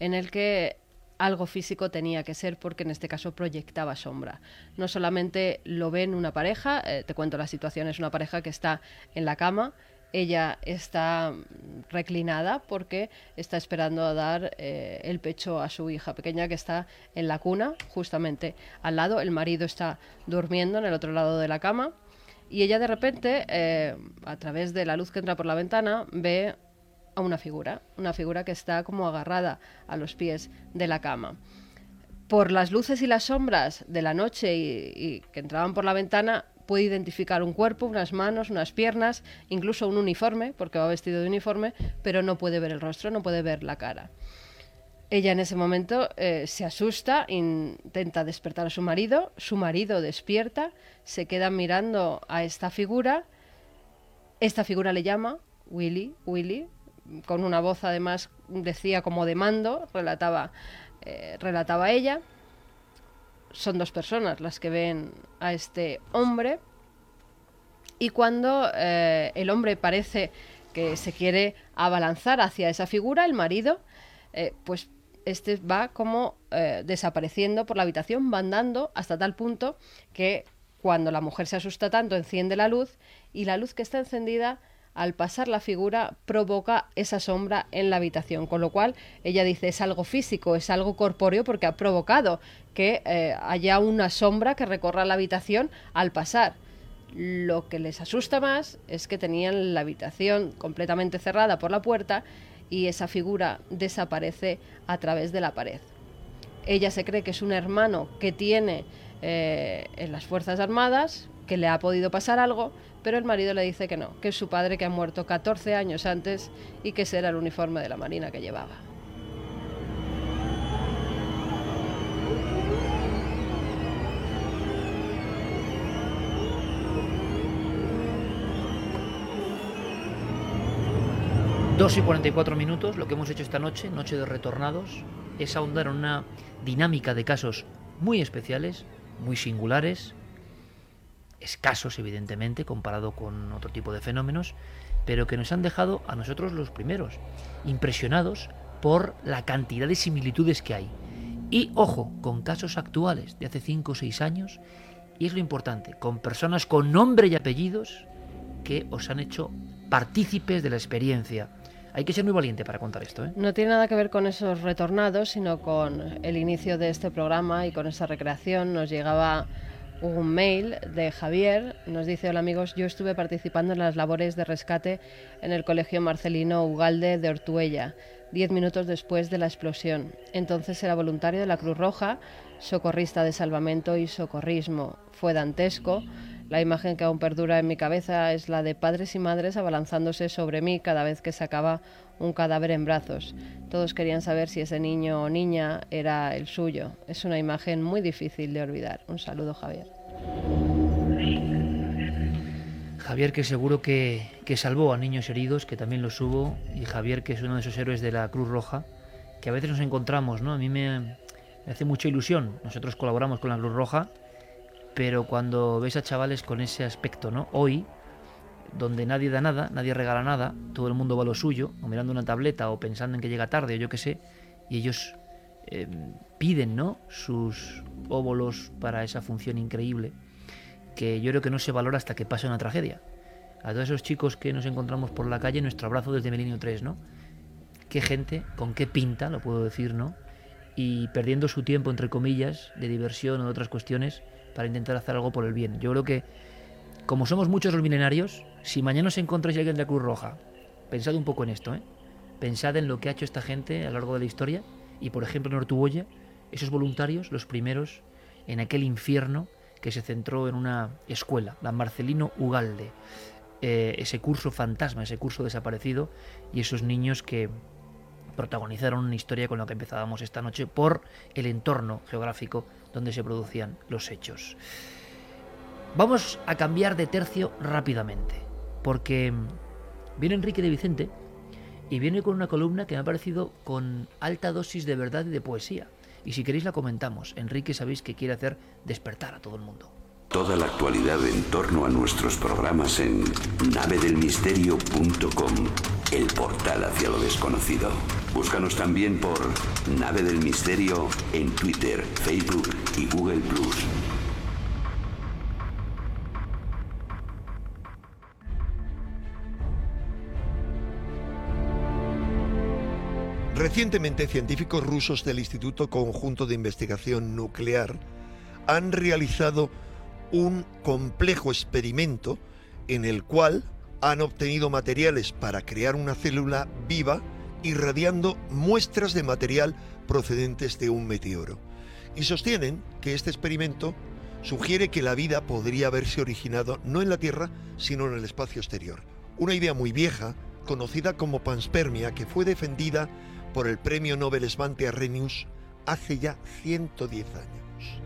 [SPEAKER 10] en el que algo físico tenía que ser porque en este caso proyectaba sombra. No solamente lo ven una pareja, eh, te cuento la situación, es una pareja que está en la cama, ella está reclinada porque está esperando a dar eh, el pecho a su hija pequeña que está en la cuna, justamente al lado. El marido está durmiendo en el otro lado de la cama. Y ella de repente, eh, a través de la luz que entra por la ventana, ve a una figura, una figura que está como agarrada a los pies de la cama. Por las luces y las sombras de la noche y que entraban por la ventana, puede identificar un cuerpo, unas manos, unas piernas, incluso un uniforme, porque va vestido de uniforme, pero no puede ver el rostro, no puede ver la cara. Ella en ese momento eh, se asusta, intenta despertar a su marido, su marido despierta, se queda mirando a esta figura, esta figura le llama Willy, Willy, con una voz además decía como de mando, relataba, eh, relataba ella son dos personas las que ven a este hombre. Y cuando eh, el hombre parece que se quiere abalanzar hacia esa figura, el marido, eh, pues este va como eh, desapareciendo por la habitación, va andando hasta tal punto que cuando la mujer se asusta tanto enciende la luz y la luz que está encendida al pasar la figura provoca esa sombra en la habitación, con lo cual ella dice es algo físico, es algo corpóreo porque ha provocado que eh, haya una sombra que recorra la habitación al pasar. Lo que les asusta más es que tenían la habitación completamente cerrada por la puerta y esa figura desaparece a través de la pared. Ella se cree que es un hermano que tiene eh, en las Fuerzas Armadas, que le ha podido pasar algo, pero el marido le dice que no, que es su padre que ha muerto 14 años antes y que ese era el uniforme de la Marina que llevaba.
[SPEAKER 1] 2 y 44 minutos, lo que hemos hecho esta noche, noche de retornados, es ahondar en una dinámica de casos muy especiales, muy singulares, escasos evidentemente comparado con otro tipo de fenómenos, pero que nos han dejado a nosotros los primeros impresionados por la cantidad de similitudes que hay. Y ojo, con casos actuales de hace 5 o 6 años, y es lo importante, con personas con nombre y apellidos que os han hecho partícipes de la experiencia. Hay que ser muy valiente para contar esto. ¿eh?
[SPEAKER 10] No tiene nada que ver con esos retornados, sino con el inicio de este programa y con esa recreación. Nos llegaba un mail de Javier. Nos dice, hola amigos, yo estuve participando en las labores de rescate en el Colegio Marcelino Ugalde de Ortuella, diez minutos después de la explosión. Entonces era voluntario de la Cruz Roja, socorrista de salvamento y socorrismo. Fue dantesco la imagen que aún perdura en mi cabeza es la de padres y madres abalanzándose sobre mí cada vez que sacaba un cadáver en brazos. Todos querían saber si ese niño o niña era el suyo. Es una imagen muy difícil de olvidar. Un saludo, Javier.
[SPEAKER 1] Javier que seguro que, que salvó a niños heridos, que también los hubo, y Javier que es uno de esos héroes de la Cruz Roja, que a veces nos encontramos, ¿no? A mí me, hace mucha ilusión. Nosotros colaboramos con la Cruz Roja pero cuando ves a chavales con ese aspecto, ¿no? Hoy, donde nadie da nada, nadie regala nada, todo el mundo va a lo suyo, o mirando una tableta, o pensando en que llega tarde, o yo qué sé, y ellos eh, piden, ¿no? Sus óvulos para esa función increíble, que yo creo que no se valora hasta que pase una tragedia. A todos esos chicos que nos encontramos por la calle, nuestro abrazo desde Melinio 3, ¿no? Qué gente, con qué pinta, lo puedo decir, ¿no? Y perdiendo su tiempo, entre comillas, de diversión o de otras cuestiones, para intentar hacer algo por el bien. Yo creo que, como somos muchos los milenarios, si mañana os encontráis alguien de la Cruz Roja, pensad un poco en esto, ¿eh? Pensad en lo que ha hecho esta gente a lo largo de la historia y, por ejemplo, en Ortuboya, esos voluntarios, los primeros en aquel infierno que se centró en una escuela, la Marcelino Ugalde. Eh, ese curso fantasma, ese curso desaparecido y esos niños que protagonizaron una historia con la que empezábamos esta noche por el entorno geográfico donde se producían los hechos. Vamos a cambiar de tercio rápidamente, porque viene Enrique de Vicente y viene con una columna que me ha parecido con alta dosis de verdad y de poesía. Y si queréis la comentamos. Enrique sabéis que quiere hacer despertar a todo el mundo.
[SPEAKER 17] Toda la actualidad en torno a nuestros programas en navedelmisterio.com, el portal hacia lo desconocido. Búscanos también por Nave del Misterio en Twitter, Facebook y Google
[SPEAKER 18] Recientemente, científicos rusos del Instituto Conjunto de Investigación Nuclear han realizado un complejo experimento en el cual han obtenido materiales para crear una célula viva irradiando muestras de material procedentes de un meteoro. Y sostienen que este experimento sugiere que la vida podría haberse originado no en la Tierra, sino en el espacio exterior. Una idea muy vieja, conocida como panspermia, que fue defendida por el premio Nobel Svante Arrhenius hace ya 110 años.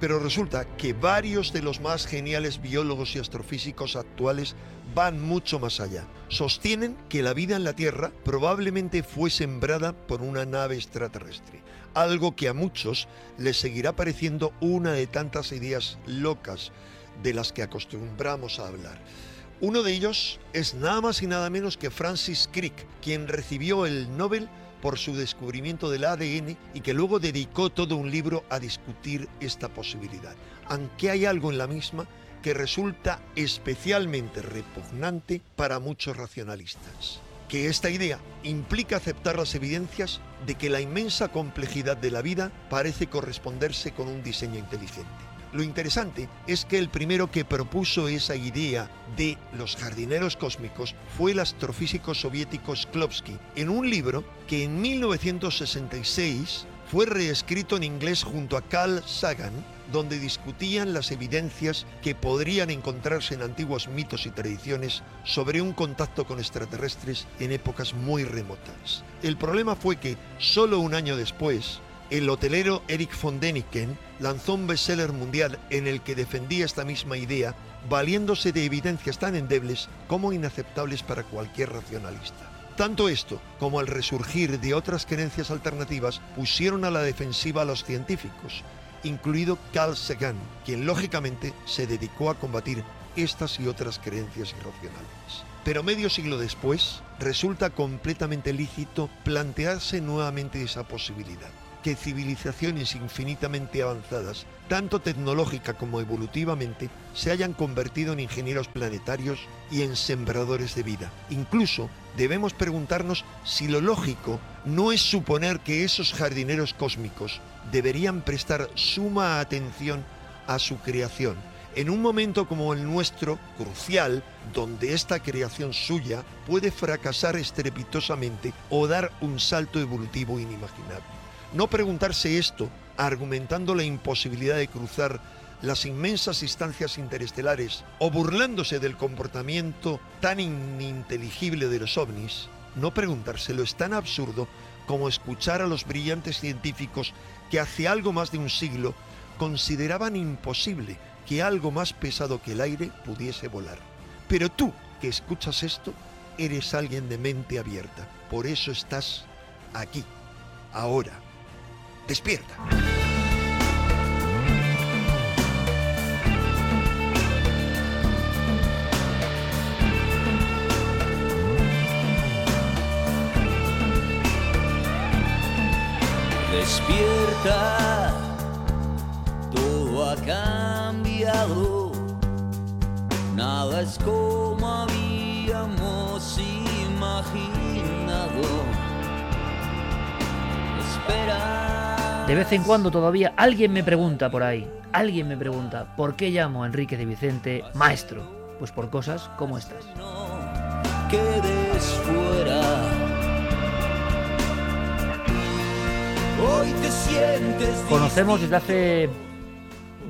[SPEAKER 18] Pero resulta que varios de los más geniales biólogos y astrofísicos actuales van mucho más allá. Sostienen que la vida en la Tierra probablemente fue sembrada por una nave extraterrestre, algo que a muchos les seguirá pareciendo una de tantas ideas locas de las que acostumbramos a hablar. Uno de ellos es nada más y nada menos que Francis Crick, quien recibió el Nobel por su descubrimiento del ADN y que luego dedicó todo un libro a discutir esta posibilidad. Aunque hay algo en la misma que resulta especialmente repugnante para muchos racionalistas. Que esta idea implica aceptar las evidencias de que la inmensa complejidad de la vida parece corresponderse con un diseño inteligente. Lo interesante es que el primero que propuso esa idea de los jardineros cósmicos fue el astrofísico soviético Sklovsky, en un libro que en 1966 fue reescrito en inglés junto a Carl Sagan, donde discutían las evidencias que podrían encontrarse en antiguos mitos y tradiciones sobre un contacto con extraterrestres en épocas muy remotas. El problema fue que, solo un año después, el hotelero Eric von Däniken lanzó un bestseller mundial en el que defendía esta misma idea, valiéndose de evidencias tan endebles como inaceptables para cualquier racionalista. Tanto esto como el resurgir de otras creencias alternativas pusieron a la defensiva a los científicos, incluido Carl Sagan, quien lógicamente se dedicó a combatir estas y otras creencias irracionales. Pero medio siglo después, resulta completamente lícito plantearse nuevamente esa posibilidad que civilizaciones infinitamente avanzadas, tanto tecnológica como evolutivamente, se hayan convertido en ingenieros planetarios y en sembradores de vida. Incluso debemos preguntarnos si lo lógico no es suponer que esos jardineros cósmicos deberían prestar suma atención a su creación, en un momento como el nuestro, crucial, donde esta creación suya puede fracasar estrepitosamente o dar un salto evolutivo inimaginable. No preguntarse esto, argumentando la imposibilidad de cruzar las inmensas distancias interestelares o burlándose del comportamiento tan ininteligible de los ovnis, no preguntárselo es tan absurdo como escuchar a los brillantes científicos que hace algo más de un siglo consideraban imposible que algo más pesado que el aire pudiese volar. Pero tú, que escuchas esto, eres alguien de mente abierta. Por eso estás aquí, ahora. Despierta.
[SPEAKER 19] Despierta, todo ha cambiado, nada es como habíamos imaginado. Espera.
[SPEAKER 1] De vez en cuando todavía alguien me pregunta por ahí, alguien me pregunta, ¿por qué llamo a Enrique de Vicente maestro? Pues por cosas como estas.
[SPEAKER 19] quedes fuera. Hoy te sientes
[SPEAKER 1] Conocemos desde hace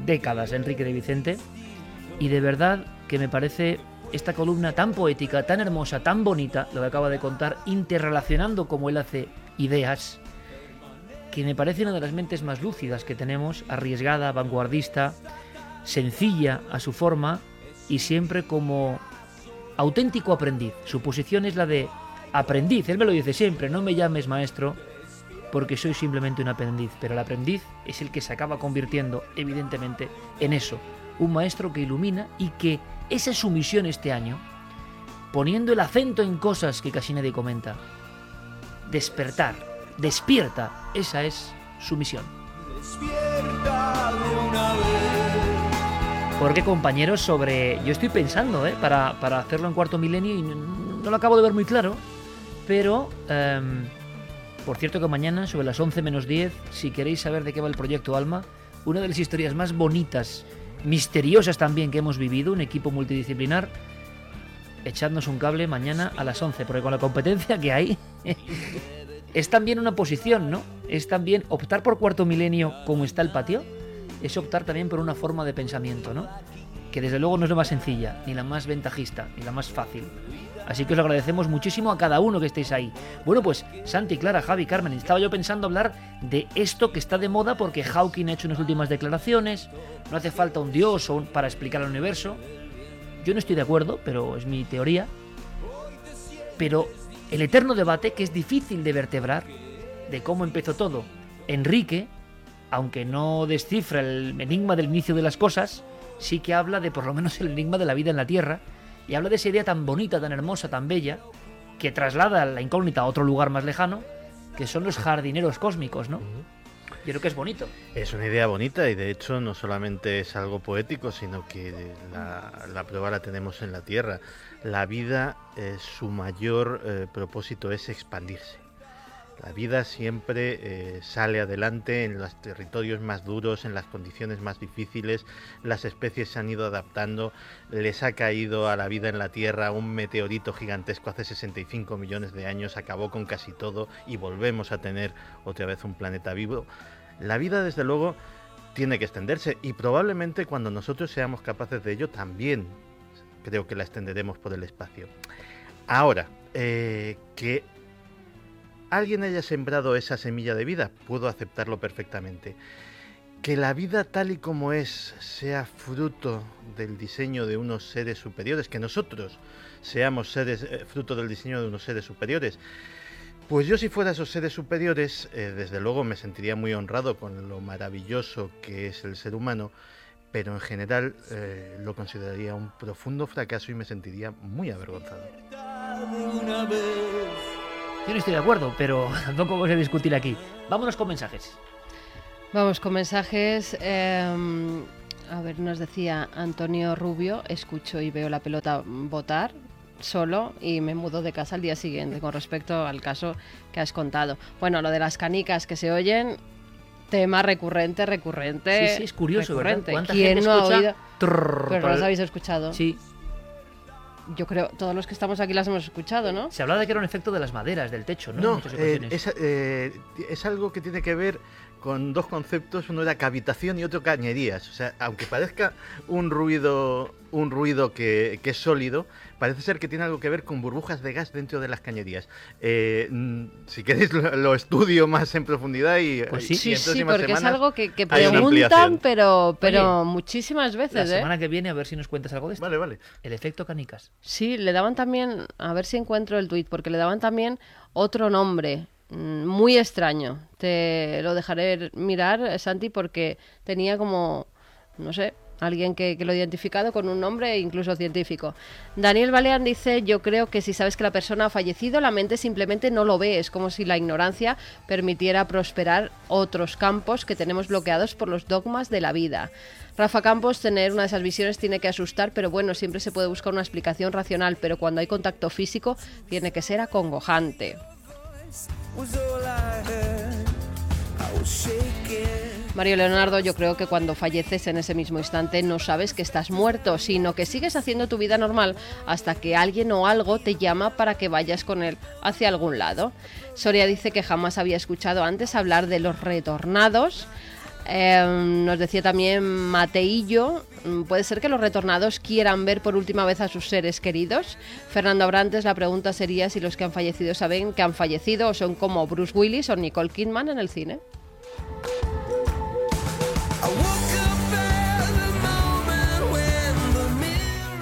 [SPEAKER 1] décadas a Enrique de Vicente y de verdad que me parece esta columna tan poética, tan hermosa, tan bonita, lo que acaba de contar, interrelacionando como él hace ideas, que me parece una de las mentes más lúcidas que tenemos, arriesgada, vanguardista, sencilla a su forma y siempre como auténtico aprendiz. Su posición es la de aprendiz, él me lo dice siempre, no me llames maestro porque soy simplemente un aprendiz, pero el aprendiz es el que se acaba convirtiendo, evidentemente, en eso, un maestro que ilumina y que esa es su misión este año, poniendo el acento en cosas que casi nadie comenta. Despertar, despierta, esa es su misión.
[SPEAKER 19] despierta de una vez.
[SPEAKER 1] Porque compañeros, sobre... Yo estoy pensando, ¿eh? Para, para hacerlo en cuarto milenio y no, lo acabo de ver muy claro, pero... em, por cierto que mañana, sobre las 11 menos 10, si queréis saber de qué va el proyecto Alma, una de las historias más bonitas, misteriosas también que hemos vivido, un equipo multidisciplinar, echadnos un cable mañana a las 11, porque con la competencia que hay, es también una posición, ¿no? Es también optar por cuarto milenio como está el patio, es optar también por una forma de pensamiento, ¿no? Que desde luego no es la más sencilla, ni la más ventajista, ni la más fácil. Así que os agradecemos muchísimo a cada uno que estéis ahí. Bueno, pues Santi, Clara, Javi, Carmen, estaba yo pensando hablar de esto que está de moda porque Hawking ha hecho unas últimas declaraciones, no hace falta un dios para explicar el universo. Yo no estoy de acuerdo, pero es mi teoría. Pero el eterno debate que es difícil de vertebrar de cómo empezó todo. Enrique, aunque no descifra el enigma del inicio de las cosas, sí que habla de por lo menos el enigma de la vida en la Tierra y habla de esa idea tan bonita, tan hermosa, tan bella, que traslada la incógnita a otro lugar más lejano, que son los jardineros cósmicos, ¿no? Yo creo que es bonito.
[SPEAKER 15] Es una idea bonita y de hecho no solamente es algo poético, sino que la, la prueba la tenemos en la Tierra. La vida, eh, su mayor eh, propósito es expandirse. La vida siempre eh, sale adelante en los territorios más duros, en las condiciones más difíciles. Las especies se han ido adaptando. Les ha caído a la vida en la Tierra un meteorito gigantesco hace 65 millones de años. Acabó con casi todo y volvemos a tener otra vez un planeta vivo. La vida, desde luego, tiene que extenderse y probablemente cuando nosotros seamos capaces de ello también creo que la extenderemos por el espacio. Ahora, eh, que alguien haya sembrado esa semilla de vida, puedo aceptarlo perfectamente. que la vida tal y como es sea fruto del diseño de unos seres superiores, que nosotros seamos seres eh, fruto del diseño de unos seres superiores. Pues yo si fuera esos seres superiores, eh, desde luego me sentiría muy honrado con lo maravilloso que es el ser humano, pero en general eh, lo consideraría un profundo fracaso y me sentiría muy avergonzado.
[SPEAKER 1] Yo no estoy de acuerdo, pero tampoco vamos a discutir aquí. Vámonos con mensajes.
[SPEAKER 10] Vamos con mensajes. em, a ver, nos decía Antonio Rubio, escucho y veo la pelota votar solo y me mudo de casa al día siguiente con respecto al caso que has contado. Bueno, lo de las canicas que se oyen, tema recurrente, recurrente.
[SPEAKER 1] Sí, sí, es curioso, ¿verdad?
[SPEAKER 10] recurrente.
[SPEAKER 1] ¿Cuánta
[SPEAKER 10] ¿Quién
[SPEAKER 1] gente
[SPEAKER 10] no ha oído?
[SPEAKER 1] trrr
[SPEAKER 10] Pero no las habéis escuchado.
[SPEAKER 1] Sí.
[SPEAKER 10] Yo creo, todos los que estamos aquí las hemos escuchado, ¿no?
[SPEAKER 1] Se hablaba de que era un efecto de las maderas, del techo, ¿no?
[SPEAKER 15] No, eh, es, eh, es algo que tiene que ver con dos conceptos, uno era cavitación y otro cañerías. O sea, aunque parezca un ruido, un ruido que, que es sólido, parece ser que tiene algo que ver con burbujas de gas dentro de las cañerías. Eh, mm, si queréis lo, lo estudio más en profundidad y,
[SPEAKER 1] Pues
[SPEAKER 15] y
[SPEAKER 1] sí.
[SPEAKER 15] en
[SPEAKER 10] Sí, sí, porque es algo que, preguntan, pero, pero
[SPEAKER 1] Oye,
[SPEAKER 10] muchísimas
[SPEAKER 1] La
[SPEAKER 10] veces, ¿eh?
[SPEAKER 1] semana que viene a ver si nos cuentas algo de esto.
[SPEAKER 15] Vale, vale.
[SPEAKER 1] El efecto canicas.
[SPEAKER 10] Sí, le daban también, a ver si encuentro el tuit, porque le daban también otro nombre mm, muy extraño. Te lo dejaré mirar, Santi, porque tenía como, no sé, alguien que, lo ha identificado con un nombre incluso científico. Daniel Balean dice, yo creo que si sabes que la persona ha fallecido, la mente simplemente no lo ve. Es como si la ignorancia permitiera prosperar otros campos que tenemos bloqueados por los dogmas de la vida. Rafa Campos, tener una de esas visiones tiene que asustar, pero bueno, siempre se puede buscar una explicación racional, pero cuando hay contacto físico tiene que ser acongojante. Mario Leonardo, yo creo que cuando falleces en ese mismo instante no sabes que estás muerto, sino que sigues haciendo tu vida normal hasta que alguien o algo te llama para que vayas con él hacia algún lado. Soria dice que jamás había escuchado antes hablar de los retornados. Eh, nos decía también Mateillo, mm, puede ser que los retornados quieran ver por última vez a sus seres queridos. Fernando Abrantes, la pregunta sería si los que han fallecido saben que han fallecido o son como Bruce Willis o Nicole Kidman en el cine.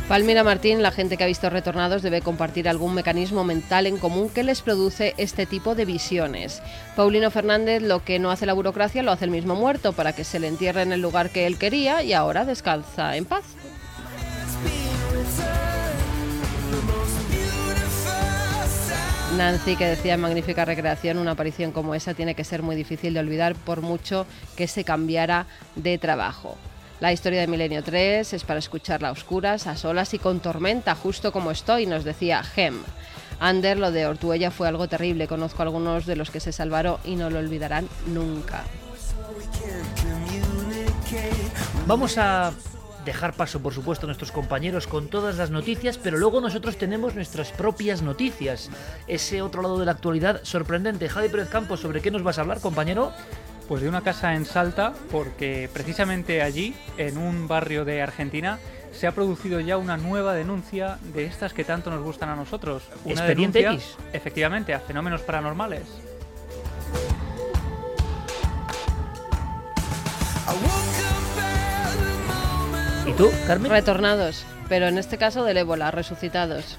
[SPEAKER 10] Palmira Martín, la gente que ha visto retornados debe compartir algún mecanismo mental en común que les produce este tipo de visiones. Paulino Fernández, lo que no hace la burocracia lo hace el mismo muerto para que se le entierre en el lugar que él quería y ahora descansa en paz. Nancy, que decía en Magnífica Recreación, una aparición como esa tiene que ser muy difícil de olvidar por mucho que se cambiara de trabajo. La historia de Milenio 3 es para escucharla a oscuras, a solas y con tormenta, justo como estoy, nos decía Gem. Ander, lo de Ortuella fue algo terrible. Conozco a algunos de los que se salvaron y no lo olvidarán nunca.
[SPEAKER 1] Vamos a dejar paso, por supuesto, a nuestros compañeros con todas las noticias, pero luego nosotros tenemos nuestras propias noticias. Ese otro lado de la actualidad sorprendente. Javi Pérez Campos, ¿sobre qué nos vas a hablar, compañero?
[SPEAKER 12] Pues de una casa en Salta, porque precisamente allí, en un barrio de Argentina, se ha producido ya una nueva denuncia de estas que tanto nos gustan a nosotros. Una
[SPEAKER 1] ¿Expediente
[SPEAKER 12] denuncia,
[SPEAKER 1] X?
[SPEAKER 12] efectivamente, a fenómenos paranormales.
[SPEAKER 1] ¿Y tú, Carmen?
[SPEAKER 10] Retornados, pero en este caso del ébola, resucitados.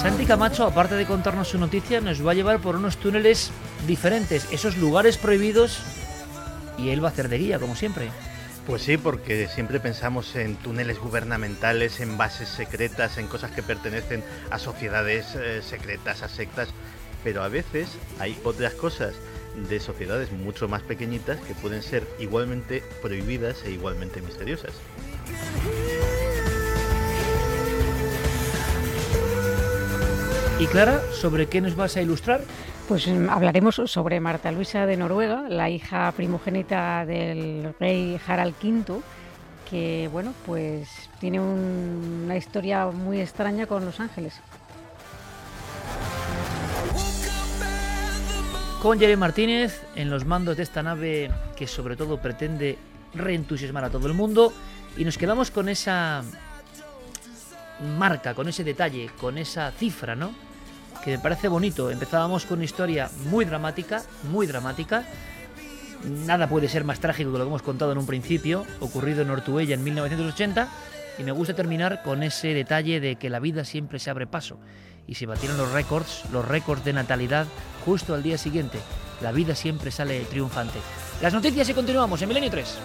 [SPEAKER 1] Santi Camacho, aparte de contarnos su noticia, nos va a llevar por unos túneles diferentes, esos lugares prohibidos, y él va a hacer de guía, como siempre.
[SPEAKER 15] Pues sí, porque siempre pensamos en túneles gubernamentales, en bases secretas, en cosas que pertenecen a sociedades eh, secretas, a sectas, pero a veces hay otras cosas de sociedades mucho más pequeñitas que pueden ser igualmente prohibidas e igualmente misteriosas.
[SPEAKER 1] Y Clara, ¿sobre qué nos vas a ilustrar?
[SPEAKER 14] Pues mm, hablaremos sobre Marta Luisa de Noruega, la hija primogénita del rey Harald V, que bueno, pues tiene un- una historia muy extraña con Los Ángeles.
[SPEAKER 1] Con Jeremy Martínez en los mandos de esta nave que sobre todo pretende reentusiasmar a todo el mundo y nos quedamos con esa marca, con ese detalle, con esa cifra, ¿no? Que me parece bonito. Empezábamos con una historia muy dramática, muy dramática. Nada puede ser más trágico que lo que hemos contado en un principio, ocurrido en Ortuella en 1980. Y me gusta terminar con ese detalle de que la vida siempre se abre paso. Y se batieron los récords, los récords de natalidad, justo al día siguiente. La vida siempre sale triunfante. Las noticias y continuamos en Milenio 3.